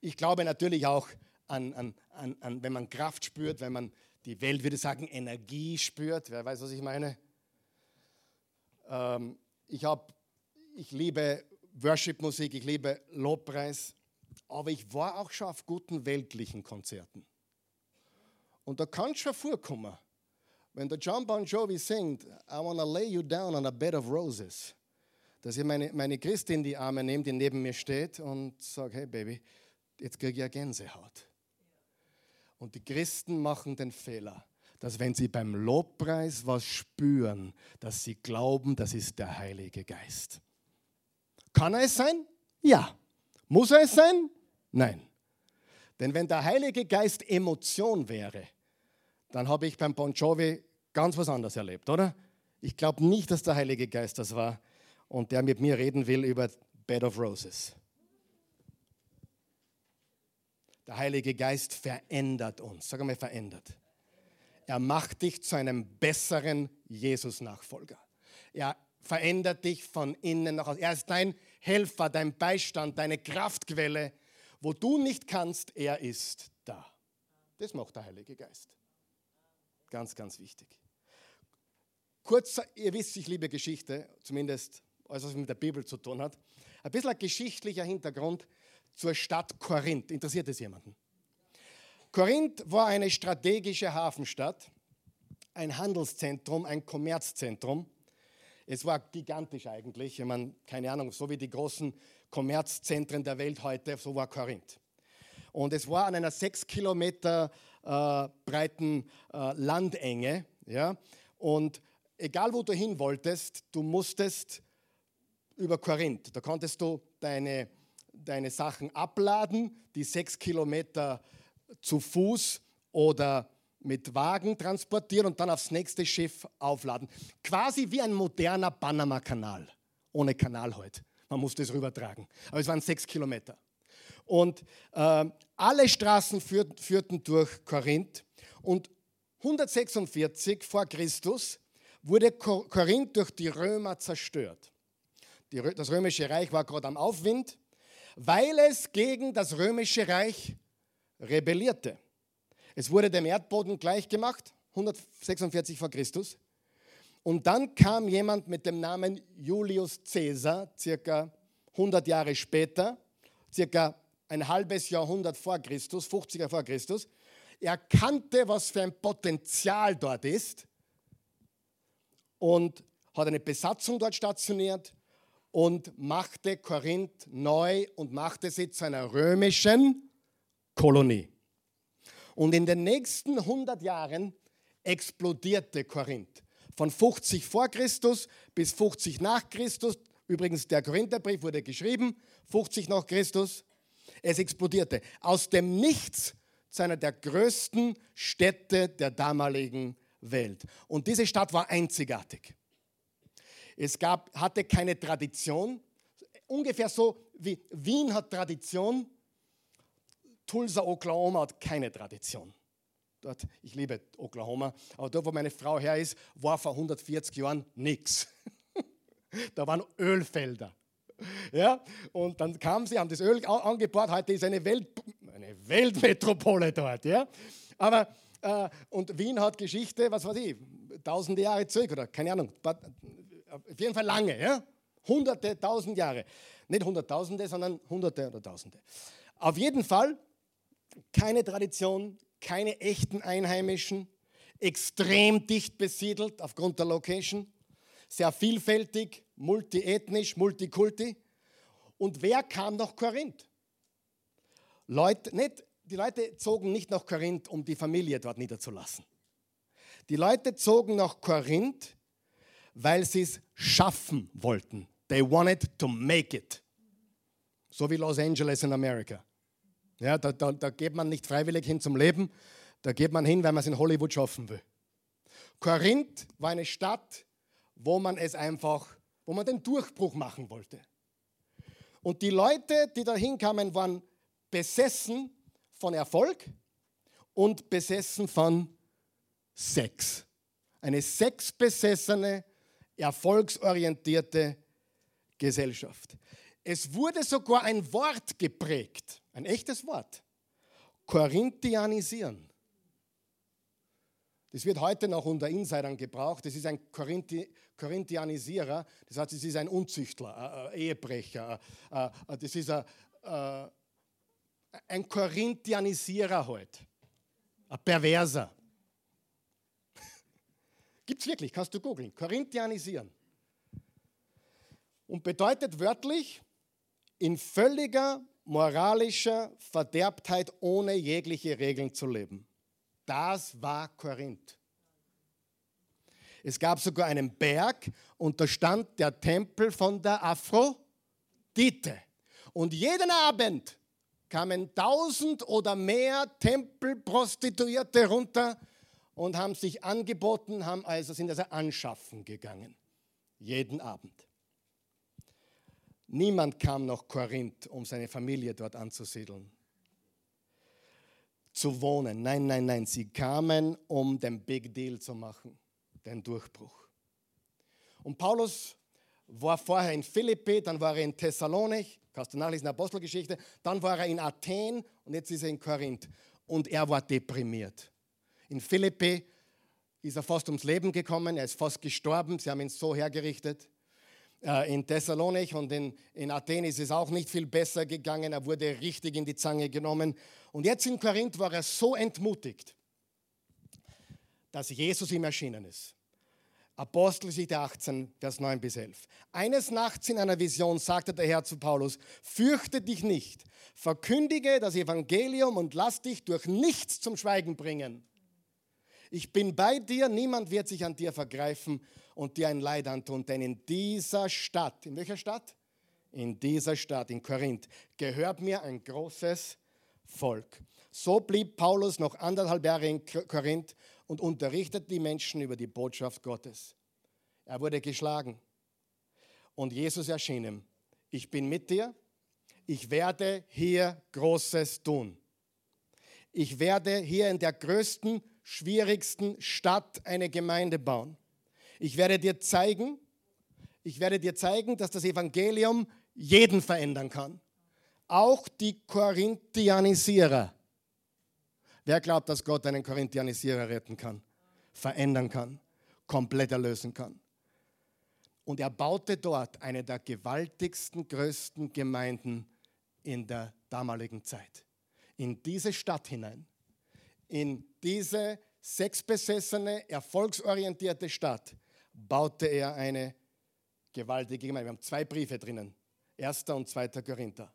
ich glaube natürlich auch an, an, an, an, wenn man Kraft spürt, wenn man die Welt würde sagen Energie spürt. Wer weiß, was ich meine? Ähm, ich, hab, ich liebe Worship-Musik, ich liebe Lobpreis, aber ich war auch schon auf guten weltlichen Konzerten. Und da kann es schon vorkommen, wenn der John Bon Jovi singt, I wanna lay you down on a bed of roses, dass ich meine, meine Christin die Arme nehme, die neben mir steht und sage, hey Baby, jetzt kriege ich ja Gänsehaut. Und die Christen machen den Fehler, dass wenn sie beim Lobpreis was spüren, dass sie glauben, das ist der Heilige Geist. Kann er es sein? Ja. Muss er es sein? Nein. Denn wenn der Heilige Geist Emotion wäre, dann habe ich beim Bon Jovi ganz was anderes erlebt, oder? Ich glaube nicht, dass der Heilige Geist das war und der mit mir reden will über Bed of Roses. Der Heilige Geist verändert uns. Sag mal, verändert. Er macht dich zu einem besseren Jesus-Nachfolger. Er verändert dich von innen nach außen. Er ist dein Helfer, dein Beistand, deine Kraftquelle. Wo du nicht kannst, er ist da. Das macht der Heilige Geist. Ganz, ganz wichtig. Kurz, ihr wisst, ich liebe Geschichte, zumindest alles, was mit der Bibel zu tun hat. Ein bisschen ein geschichtlicher Hintergrund zur Stadt Korinth. Interessiert es jemanden? Korinth war eine strategische Hafenstadt, ein Handelszentrum, ein Kommerzzentrum. Es war gigantisch eigentlich. Ich meine, keine Ahnung, so wie die großen Kommerzzentren der Welt heute, so war Korinth. Und es war an einer sechs Kilometer äh, breiten äh, Landenge. Ja? Und egal wo du hin wolltest, du musstest über Korinth. Da konntest du deine, deine Sachen abladen, die sechs Kilometer zu Fuß oder mit Wagen transportieren und dann aufs nächste Schiff aufladen. Quasi wie ein moderner Panama-Kanal. Ohne Kanal heute. Man musste es rübertragen. Aber es waren sechs Kilometer. Und äh, alle Straßen führten, führten durch Korinth. Und 146 vor Christus wurde Korinth durch die Römer zerstört. Die, das römische Reich war gerade am Aufwind, weil es gegen das römische Reich rebellierte. Es wurde dem Erdboden gleichgemacht, 146 vor Christus. Und dann kam jemand mit dem Namen Julius Caesar, circa 100 Jahre später, circa ein halbes Jahrhundert vor Christus, 50er vor Christus. Er kannte, was für ein Potenzial dort ist und hat eine Besatzung dort stationiert und machte Korinth neu und machte sie zu einer römischen Kolonie. Und in den nächsten 100 Jahren explodierte Korinth. von 50 vor Christus bis 50 nach Christus. Übrigens, der Korintherbrief wurde geschrieben, 50 nach Christus. Es explodierte. Aus dem Nichts zu einer der größten Städte der damaligen Welt. Und diese Stadt war einzigartig. Es gab, hatte keine Tradition. Ungefähr so wie Wien hat Tradition, Tulsa, Oklahoma hat keine Tradition. Dort, ich liebe Oklahoma, aber dort, wo meine Frau her ist, war vor 140 Jahren nichts. Da waren Ölfelder. Ja, und dann kamen sie, haben das Öl angebaut. Heute ist eine, Welt, eine Weltmetropole dort. Ja, aber äh, und Wien hat Geschichte, was weiß ich, tausende Jahre zurück oder keine Ahnung, auf jeden Fall lange, ja, hunderte, tausend Jahre, nicht hunderttausende, sondern hunderte oder tausende. Auf jeden Fall keine Tradition, keine echten Einheimischen, extrem dicht besiedelt aufgrund der Location, sehr vielfältig, multiethnisch, multikulti. Und wer kam nach Korinth? Leute, nicht, die Leute zogen nicht nach Korinth, um die Familie dort niederzulassen. Die Leute zogen nach Korinth, weil sie es schaffen wollten. They wanted to make it. So wie Los Angeles in Amerika. Ja, da, da, da geht man nicht freiwillig hin zum Leben, da geht man hin, weil man es in Hollywood schaffen will. Korinth war eine Stadt, wo man es einfach, wo man den Durchbruch machen wollte. Und die Leute, die da hinkamen, waren besessen von Erfolg und besessen von Sex. Eine sexbesessene, erfolgsorientierte Gesellschaft. Es wurde sogar ein Wort geprägt, ein echtes Wort. Korinthianisieren. Das wird heute noch unter Insidern gebraucht. Das ist ein Korinthi Korinthianisierer, das heißt, es ist ein Unzüchtler, ein Ehebrecher, das ist ein, ein Korinthianisierer halt, ein Perverser. Gibt es wirklich, kannst du googeln. Korinthianisieren. Und bedeutet wörtlich in völliger moralischer Verderbtheit ohne jegliche Regeln zu leben. Das war Korinth. Es gab sogar einen Berg und da stand der Tempel von der Aphrodite. Und jeden Abend kamen tausend oder mehr Tempelprostituierte runter und haben sich angeboten, haben also sind also anschaffen gegangen. Jeden Abend. Niemand kam nach Korinth, um seine Familie dort anzusiedeln, zu wohnen. Nein, nein, nein, sie kamen, um den Big Deal zu machen, den Durchbruch. Und Paulus war vorher in Philippi, dann war er in Thessalonich, kannst du nachlesen Apostelgeschichte, dann war er in Athen und jetzt ist er in Korinth. Und er war deprimiert. In Philippi ist er fast ums Leben gekommen, er ist fast gestorben, sie haben ihn so hergerichtet. Äh, in Thessalonich und in, in Athen ist es auch nicht viel besser gegangen. Er wurde richtig in die Zange genommen. Und jetzt in Korinth war er so entmutigt, dass Jesus ihm erschienen ist. Apostelgeschichte 18, Vers 9 bis 11. Eines Nachts in einer Vision sagte der Herr zu Paulus, fürchte dich nicht, verkündige das Evangelium und lass dich durch nichts zum Schweigen bringen. Ich bin bei dir, niemand wird sich an dir vergreifen und dir ein Leid antun. Denn in dieser Stadt, in welcher Stadt? In dieser Stadt, in Korinth, gehört mir ein großes Volk. So blieb Paulus noch anderthalb Jahre in Korinth und unterrichtete die Menschen über die Botschaft Gottes. Er wurde geschlagen und Jesus erschien ihm. Ich bin mit dir, ich werde hier Großes tun. Ich werde hier in der größten, schwierigsten Stadt eine Gemeinde bauen. Ich werde dir zeigen, ich werde dir zeigen, dass das Evangelium jeden verändern kann. Auch die Korinthianisierer. Wer glaubt, dass Gott einen Korinthianisierer retten kann, verändern kann, komplett erlösen kann? Und er baute dort eine der gewaltigsten, größten Gemeinden in der damaligen Zeit. In diese Stadt hinein, in diese sexbesessene, erfolgsorientierte Stadt baute er eine gewaltige Gemeinde. Wir haben zwei Briefe drinnen, 1. und 2. Korinther.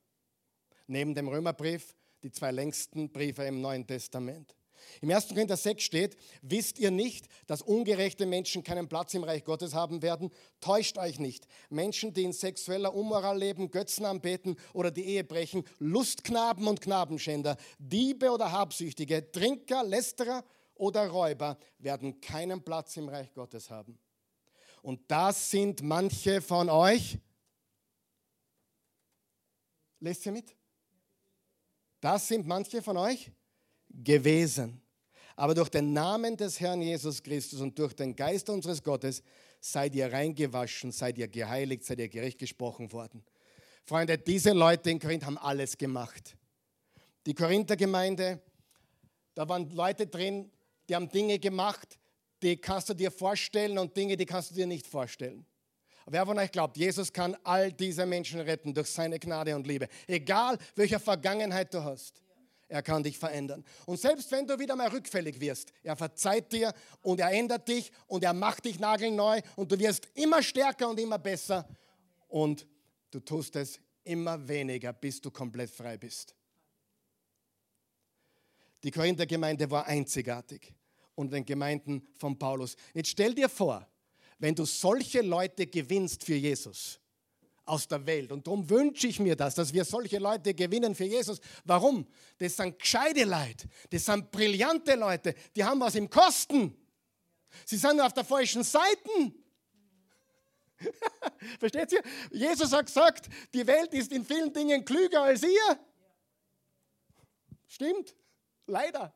Neben dem Römerbrief die zwei längsten Briefe im Neuen Testament. Im 1. Korinther 6 steht, wisst ihr nicht, dass ungerechte Menschen keinen Platz im Reich Gottes haben werden? Täuscht euch nicht. Menschen, die in sexueller Unmoral leben, Götzen anbeten oder die Ehe brechen, Lustknaben und Knabenschänder, Diebe oder Habsüchtige, Trinker, Lästerer oder Räuber werden keinen Platz im Reich Gottes haben. Und das sind manche von euch. Lest ihr mit? Das sind manche von euch gewesen. Aber durch den Namen des Herrn Jesus Christus und durch den Geist unseres Gottes seid ihr reingewaschen, seid ihr geheiligt, seid ihr gerecht gesprochen worden. Freunde, diese Leute in Korinth haben alles gemacht. Die Korinther-Gemeinde, da waren Leute drin, die haben Dinge gemacht, die kannst du dir vorstellen und Dinge, die kannst du dir nicht vorstellen. Wer von euch glaubt, Jesus kann all diese Menschen retten durch seine Gnade und Liebe, egal welcher Vergangenheit du hast. Er kann dich verändern. Und selbst wenn du wieder mal rückfällig wirst, er verzeiht dir und er ändert dich und er macht dich nagelneu und du wirst immer stärker und immer besser und du tust es immer weniger, bis du komplett frei bist. Die Korinther-Gemeinde war einzigartig und den Gemeinden von Paulus. Jetzt stell dir vor, wenn du solche Leute gewinnst für Jesus, aus der Welt. Und darum wünsche ich mir das, dass wir solche Leute gewinnen für Jesus. Warum? Das sind gescheite Leute, das sind brillante Leute, die haben was im Kosten. Sie sind auf der falschen Seite. Versteht ihr? Jesus hat gesagt, die Welt ist in vielen Dingen klüger als ihr. Stimmt? Leider.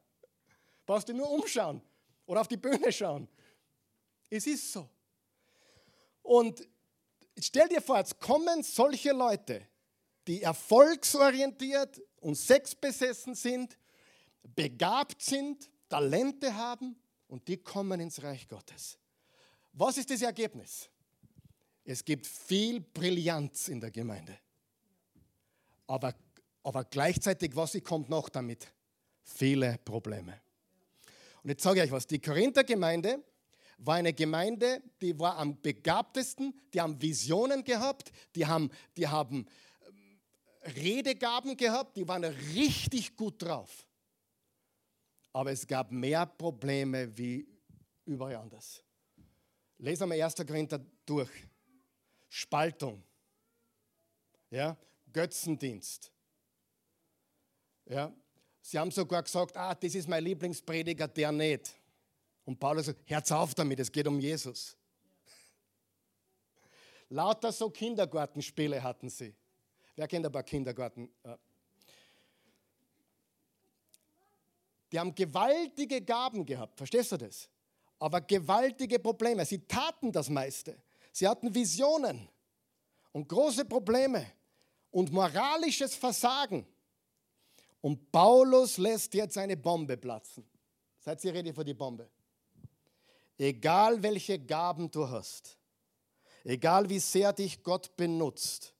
Brauchst du nur umschauen oder auf die Bühne schauen. Es ist so. Und stell dir vor, jetzt kommen solche Leute, die erfolgsorientiert und sexbesessen sind, begabt sind, Talente haben und die kommen ins Reich Gottes. Was ist das Ergebnis? Es gibt viel Brillanz in der Gemeinde. Aber, aber gleichzeitig, was kommt noch damit? Viele Probleme. Und jetzt sage ich euch was, die Korinther Gemeinde war eine Gemeinde, die war am begabtesten, die haben Visionen gehabt, die haben, die haben ähm, Redegaben gehabt, die waren richtig gut drauf. Aber es gab mehr Probleme wie überall anders. Lesen wir 1. Korinther durch. Spaltung. Ja? Götzendienst. Ja? Sie haben sogar gesagt, ah, das ist mein Lieblingsprediger, der nicht. Und Paulus sagt, Herz auf damit, es geht um Jesus. Lauter so Kindergartenspiele hatten sie. Wer kennt ein paar Kindergarten? Die haben gewaltige Gaben gehabt, verstehst du das? Aber gewaltige Probleme. Sie taten das meiste. Sie hatten Visionen und große Probleme und moralisches Versagen. Und Paulus lässt jetzt eine Bombe platzen. Seid ihr ready für die Bombe? Egal welche Gaben du hast, egal wie sehr dich Gott benutzt,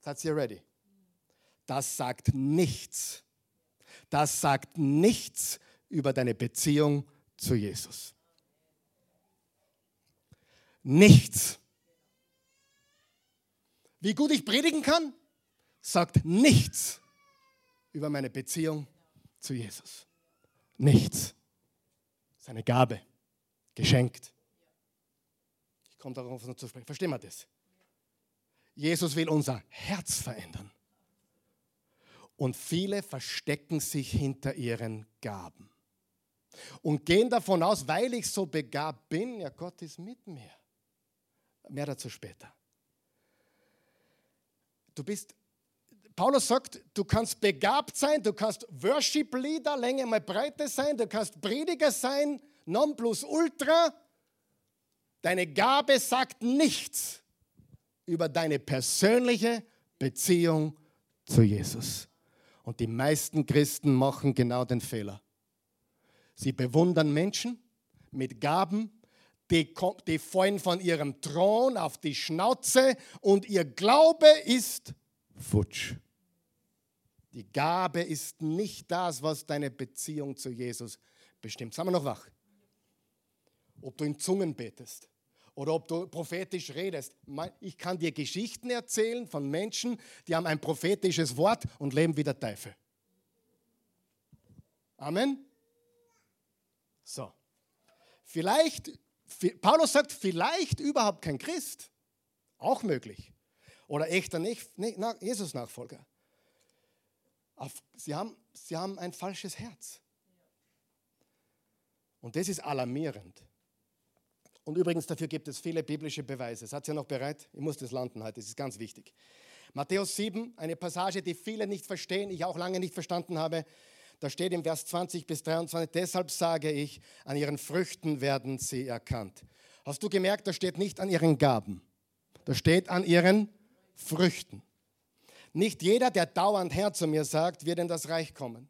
seid ihr ready? Das sagt nichts. Das sagt nichts über deine Beziehung zu Jesus. Nichts. Wie gut ich predigen kann, sagt nichts über meine Beziehung zu Jesus. Nichts seine Gabe, geschenkt. Ich komme darauf noch zu sprechen. Verstehen wir das? Jesus will unser Herz verändern. Und viele verstecken sich hinter ihren Gaben und gehen davon aus, weil ich so begabt bin, ja, Gott ist mit mir. Mehr dazu später. Du bist, Paulus sagt, du kannst begabt sein, du kannst Worship Leader, Länge mal Breite sein, du kannst Prediger sein, non plus ultra. Deine Gabe sagt nichts über deine persönliche Beziehung zu Jesus. Und die meisten Christen machen genau den Fehler. Sie bewundern Menschen mit Gaben, die, die fallen von ihrem Thron auf die Schnauze und ihr Glaube ist futsch. Die Gabe ist nicht das, was deine Beziehung zu Jesus bestimmt. Sagen wir noch wach. Ob du in Zungen betest oder ob du prophetisch redest. Ich kann dir Geschichten erzählen von Menschen, die haben ein prophetisches Wort und leben wie der Teufel. Amen. So. Vielleicht, Paulus sagt, vielleicht überhaupt kein Christ. Auch möglich. Oder echter Jesus-Nachfolger. Sie haben, sie haben ein falsches Herz. Und das ist alarmierend. Und übrigens, dafür gibt es viele biblische Beweise. Seid ihr noch bereit? Ich muss das landen heute, das ist ganz wichtig. Matthäus 7, eine Passage, die viele nicht verstehen, ich auch lange nicht verstanden habe. Da steht im Vers 20 bis 23, deshalb sage ich, an ihren Früchten werden sie erkannt. Hast du gemerkt, da steht nicht an ihren Gaben, da steht an ihren Früchten. Nicht jeder, der dauernd Herr zu mir sagt, wird in das Reich kommen,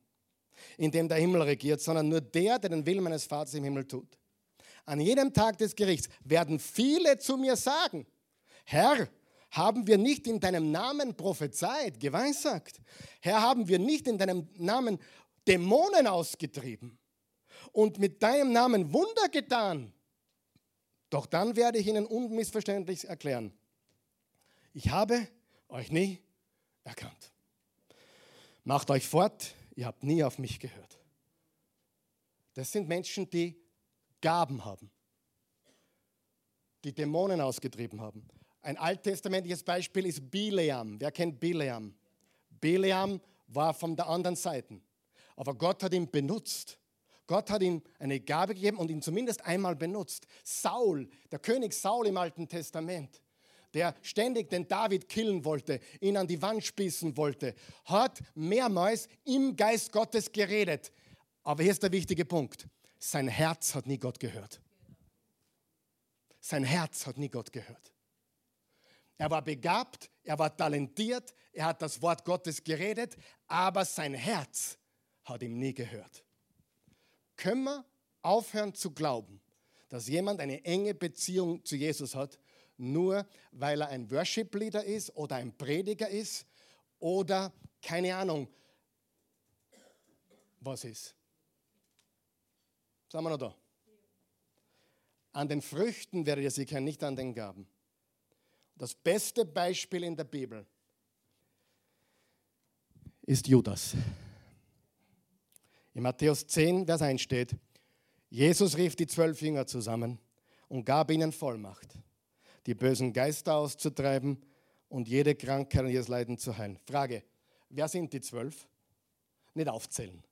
in dem der Himmel regiert, sondern nur der, der den Willen meines Vaters im Himmel tut. An jedem Tag des Gerichts werden viele zu mir sagen, Herr, haben wir nicht in deinem Namen prophezeit, geweissagt? Herr, haben wir nicht in deinem Namen Dämonen ausgetrieben und mit deinem Namen Wunder getan. Doch dann werde ich Ihnen unmissverständlich erklären, ich habe euch nie erkannt. Macht euch fort, ihr habt nie auf mich gehört. Das sind Menschen, die Gaben haben, die Dämonen ausgetrieben haben. Ein alttestamentliches Beispiel ist Bileam. Wer kennt Bileam? Bileam war von der anderen Seite. Aber Gott hat ihn benutzt. Gott hat ihm eine Gabe gegeben und ihn zumindest einmal benutzt. Saul, der König Saul im Alten Testament, der ständig den David killen wollte, ihn an die Wand spießen wollte, hat mehrmals im Geist Gottes geredet. Aber hier ist der wichtige Punkt. Sein Herz hat nie Gott gehört. Sein Herz hat nie Gott gehört. Er war begabt, er war talentiert, er hat das Wort Gottes geredet, aber sein Herz hat ihm nie gehört. Können wir aufhören zu glauben, dass jemand eine enge Beziehung zu Jesus hat, nur weil er ein Worship-Leader ist oder ein Prediger ist oder keine Ahnung, was ist. Sagen wir noch da. An den Früchten werdet ihr sie kennen, nicht an den Gaben. Das beste Beispiel in der Bibel ist Judas. In Matthäus 10, Vers 1 steht, Jesus rief die zwölf Jünger zusammen und gab ihnen Vollmacht, die bösen Geister auszutreiben und jede Krankheit und jedes Leiden zu heilen. Frage, wer sind die zwölf? Nicht aufzählen.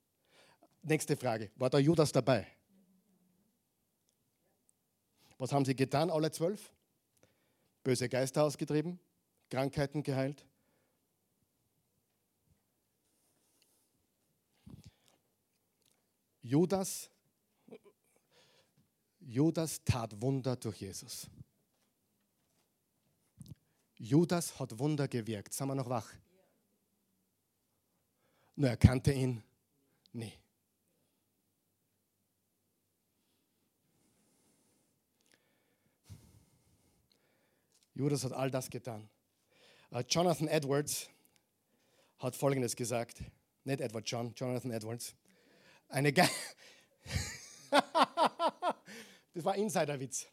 Nächste Frage, war da Judas dabei? Was haben sie getan, alle zwölf? Böse Geister ausgetrieben, Krankheiten geheilt, Judas, Judas tat Wunder durch Jesus. Judas hat Wunder gewirkt. Sind wir noch wach? Nur er kannte ihn nie. Judas hat all das getan. Uh, Jonathan Edwards hat Folgendes gesagt. Nicht Edward John, Jonathan Edwards. Eine Ge das war Insiderwitz.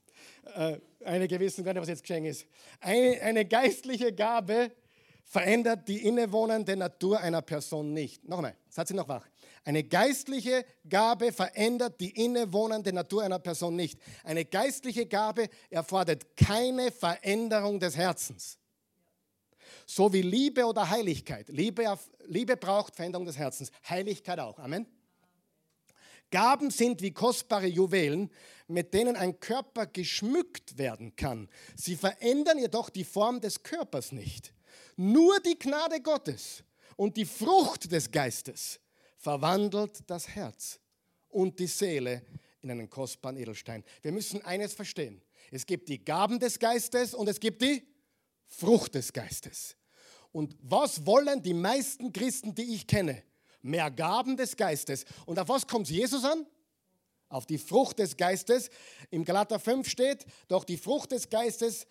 Äh, eine wissen gar nicht, was jetzt geschehen ist. Eine, eine geistliche Gabe verändert die innewohnende Natur einer Person nicht. Nochmal, seid ihr noch wach? Eine geistliche Gabe verändert die innewohnende Natur einer Person nicht. Eine geistliche Gabe erfordert keine Veränderung des Herzens. So wie Liebe oder Heiligkeit. Liebe, Liebe braucht Veränderung des Herzens. Heiligkeit auch. Amen. Gaben sind wie kostbare Juwelen, mit denen ein Körper geschmückt werden kann. Sie verändern jedoch die Form des Körpers nicht. Nur die Gnade Gottes und die Frucht des Geistes verwandelt das Herz und die Seele in einen kostbaren Edelstein. Wir müssen eines verstehen. Es gibt die Gaben des Geistes und es gibt die Frucht des Geistes. Und was wollen die meisten Christen, die ich kenne? Mehr Gaben des Geistes. Und auf was kommt Jesus an? Auf die Frucht des Geistes. Im Galater 5 steht, doch die Frucht des Geistes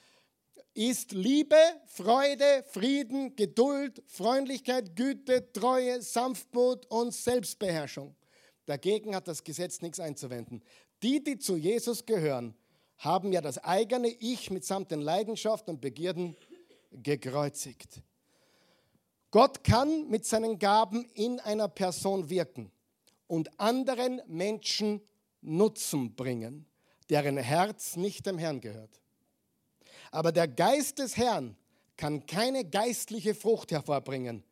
ist Liebe, Freude, Frieden, Geduld, Freundlichkeit, Güte, Treue, Sanftmut und Selbstbeherrschung. Dagegen hat das Gesetz nichts einzuwenden. Die, die zu Jesus gehören, haben ja das eigene Ich mitsamt den Leidenschaften und Begierden gekreuzigt. Gott kann mit seinen Gaben in einer Person wirken, und anderen Menschen Nutzen bringen, deren Herz nicht dem Herrn gehört. Aber der Geist des Herrn kann keine geistliche Frucht hervorbringen,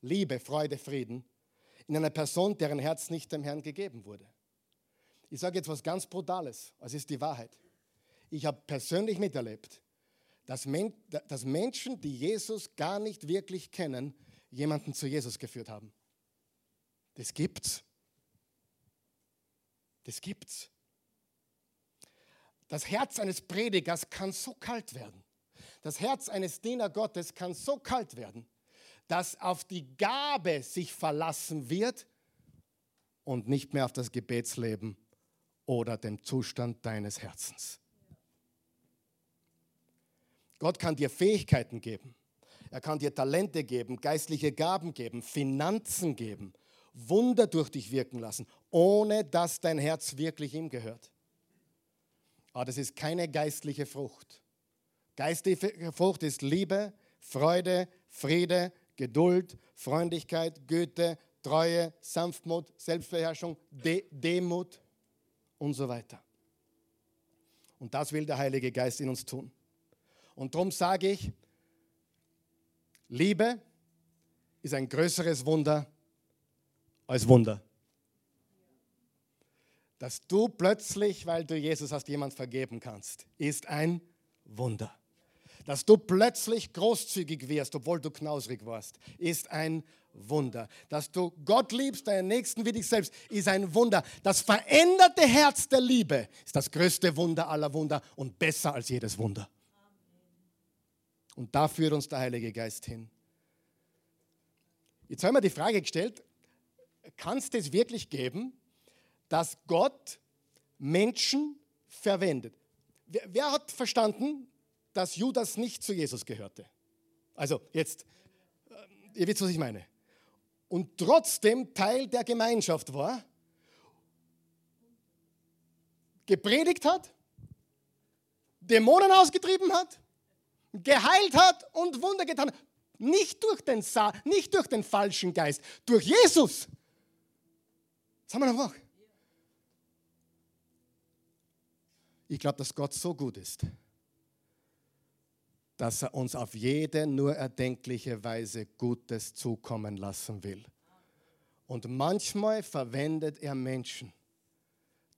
Liebe, Freude, Frieden, in einer Person, deren Herz nicht dem Herrn gegeben wurde. Ich sage jetzt was ganz Brutales, es ist die Wahrheit. Ich habe persönlich miterlebt, dass, Men dass Menschen, die Jesus gar nicht wirklich kennen, jemanden zu Jesus geführt haben. Das gibt's. Das gibt's. Das Herz eines Predigers kann so kalt werden. Das Herz eines Diener Gottes kann so kalt werden, dass auf die Gabe sich verlassen wird und nicht mehr auf das Gebetsleben oder den Zustand deines Herzens. Gott kann dir Fähigkeiten geben. Er kann dir Talente geben, geistliche Gaben geben, Finanzen geben, Wunder durch dich wirken lassen, ohne dass dein Herz wirklich ihm gehört. Aber das ist keine geistliche Frucht. Geistliche Frucht ist Liebe, Freude, Friede, Geduld, Freundlichkeit, Güte, Treue, Sanftmut, Selbstbeherrschung, De Demut und so weiter. Und das will der Heilige Geist in uns tun. Und darum sage ich, Liebe ist ein größeres Wunder als Wunder. Dass du plötzlich, weil du Jesus hast, jemand vergeben kannst, ist ein Wunder. Dass du plötzlich großzügig wirst, obwohl du knausrig warst, ist ein Wunder. Dass du Gott liebst, deinen Nächsten wie dich selbst, ist ein Wunder. Das veränderte Herz der Liebe ist das größte Wunder aller Wunder und besser als jedes Wunder. Und da führt uns der Heilige Geist hin. Jetzt haben wir die Frage gestellt, kann es das wirklich geben, dass Gott Menschen verwendet? Wer, wer, hat verstanden, dass Judas nicht zu Jesus gehörte? Also jetzt, äh, ihr wisst, was ich meine. Und trotzdem Teil der Gemeinschaft war, gepredigt hat, Dämonen ausgetrieben hat, geheilt hat und Wunder getan hat. Nicht durch den, Sa nicht durch den falschen Geist, durch Jesus. Sagen wir noch. Ich glaube, dass Gott so gut ist, dass er uns auf jede nur erdenkliche Weise Gutes zukommen lassen will. Und manchmal verwendet er Menschen,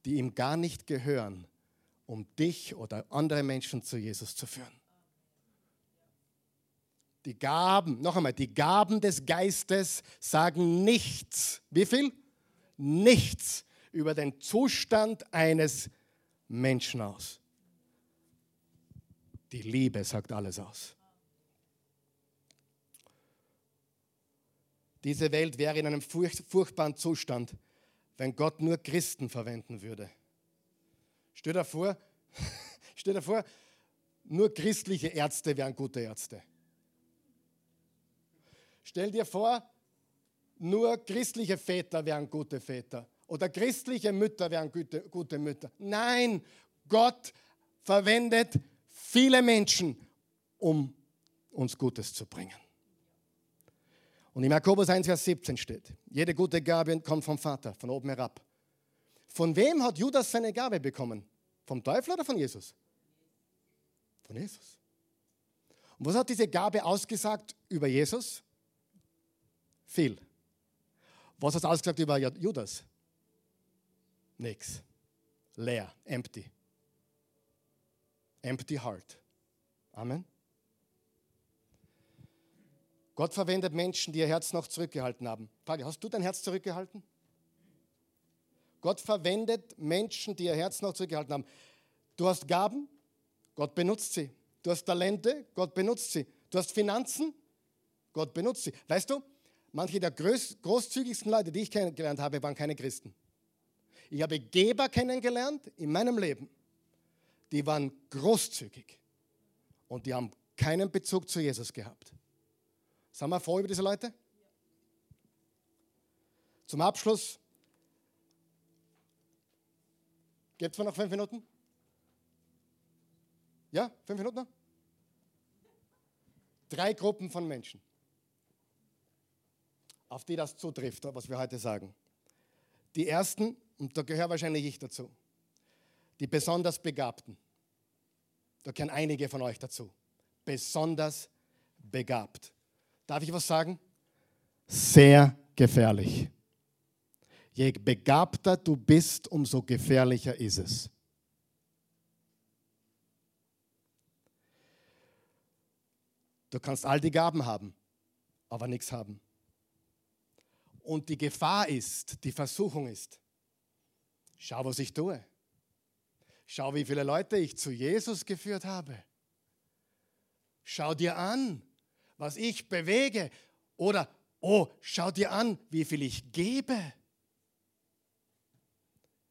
die ihm gar nicht gehören, um dich oder andere Menschen zu Jesus zu führen. Die Gaben, noch einmal, die Gaben des Geistes sagen nichts. Wie viel? Nichts über den Zustand eines Menschen aus. Die Liebe sagt alles aus. Diese Welt wäre in einem furchtbaren Zustand, wenn Gott nur Christen verwenden würde. Stell dir vor, stell dir vor, nur christliche Ärzte wären gute Ärzte. Stell dir vor, nur christliche Väter wären gute Väter oder christliche Mütter wären gute, gute Mütter. Nein, Gott verwendet viele Menschen, um uns Gutes zu bringen. Und in Jakobus 1, Vers 17 steht, jede gute Gabe kommt vom Vater, von oben herab. Von wem hat Judas seine Gabe bekommen? Vom Teufel oder von Jesus? Von Jesus. Und was hat diese Gabe ausgesagt über Jesus? Viel. Was hast du ausgesagt über Judas? Nix. Leer, empty. Empty heart. Amen. Gott verwendet Menschen, die ihr Herz noch zurückgehalten haben. Frage, hast du dein Herz zurückgehalten? Gott verwendet Menschen, die ihr Herz noch zurückgehalten haben. Du hast Gaben, Gott benutzt sie. Du hast Talente, Gott benutzt sie. Du hast Finanzen, Gott benutzt sie. Weißt du, Manche der großzügigsten Leute, die ich kennengelernt habe, waren keine Christen. Ich habe Geber kennengelernt in meinem Leben. Die waren großzügig und die haben keinen Bezug zu Jesus gehabt. Sind wir froh über diese Leute? Zum Abschluss. Geht es noch fünf Minuten? Ja, fünf Minuten? Drei Gruppen von Menschen auf die das zutrifft, was wir heute sagen. Die ersten, und da gehöre wahrscheinlich ich dazu, die besonders Begabten. Da gehören einige von euch dazu. Besonders begabt. Darf ich was sagen? Sehr gefährlich. Je begabter du bist, umso gefährlicher ist es. Du kannst all die Gaben haben, aber nichts haben. Und die Gefahr ist, die Versuchung ist, schau, was ich tue. Schau, wie viele Leute ich zu Jesus geführt habe. Schau dir an, was ich bewege. Oder, oh, schau dir an, wie viel ich gebe.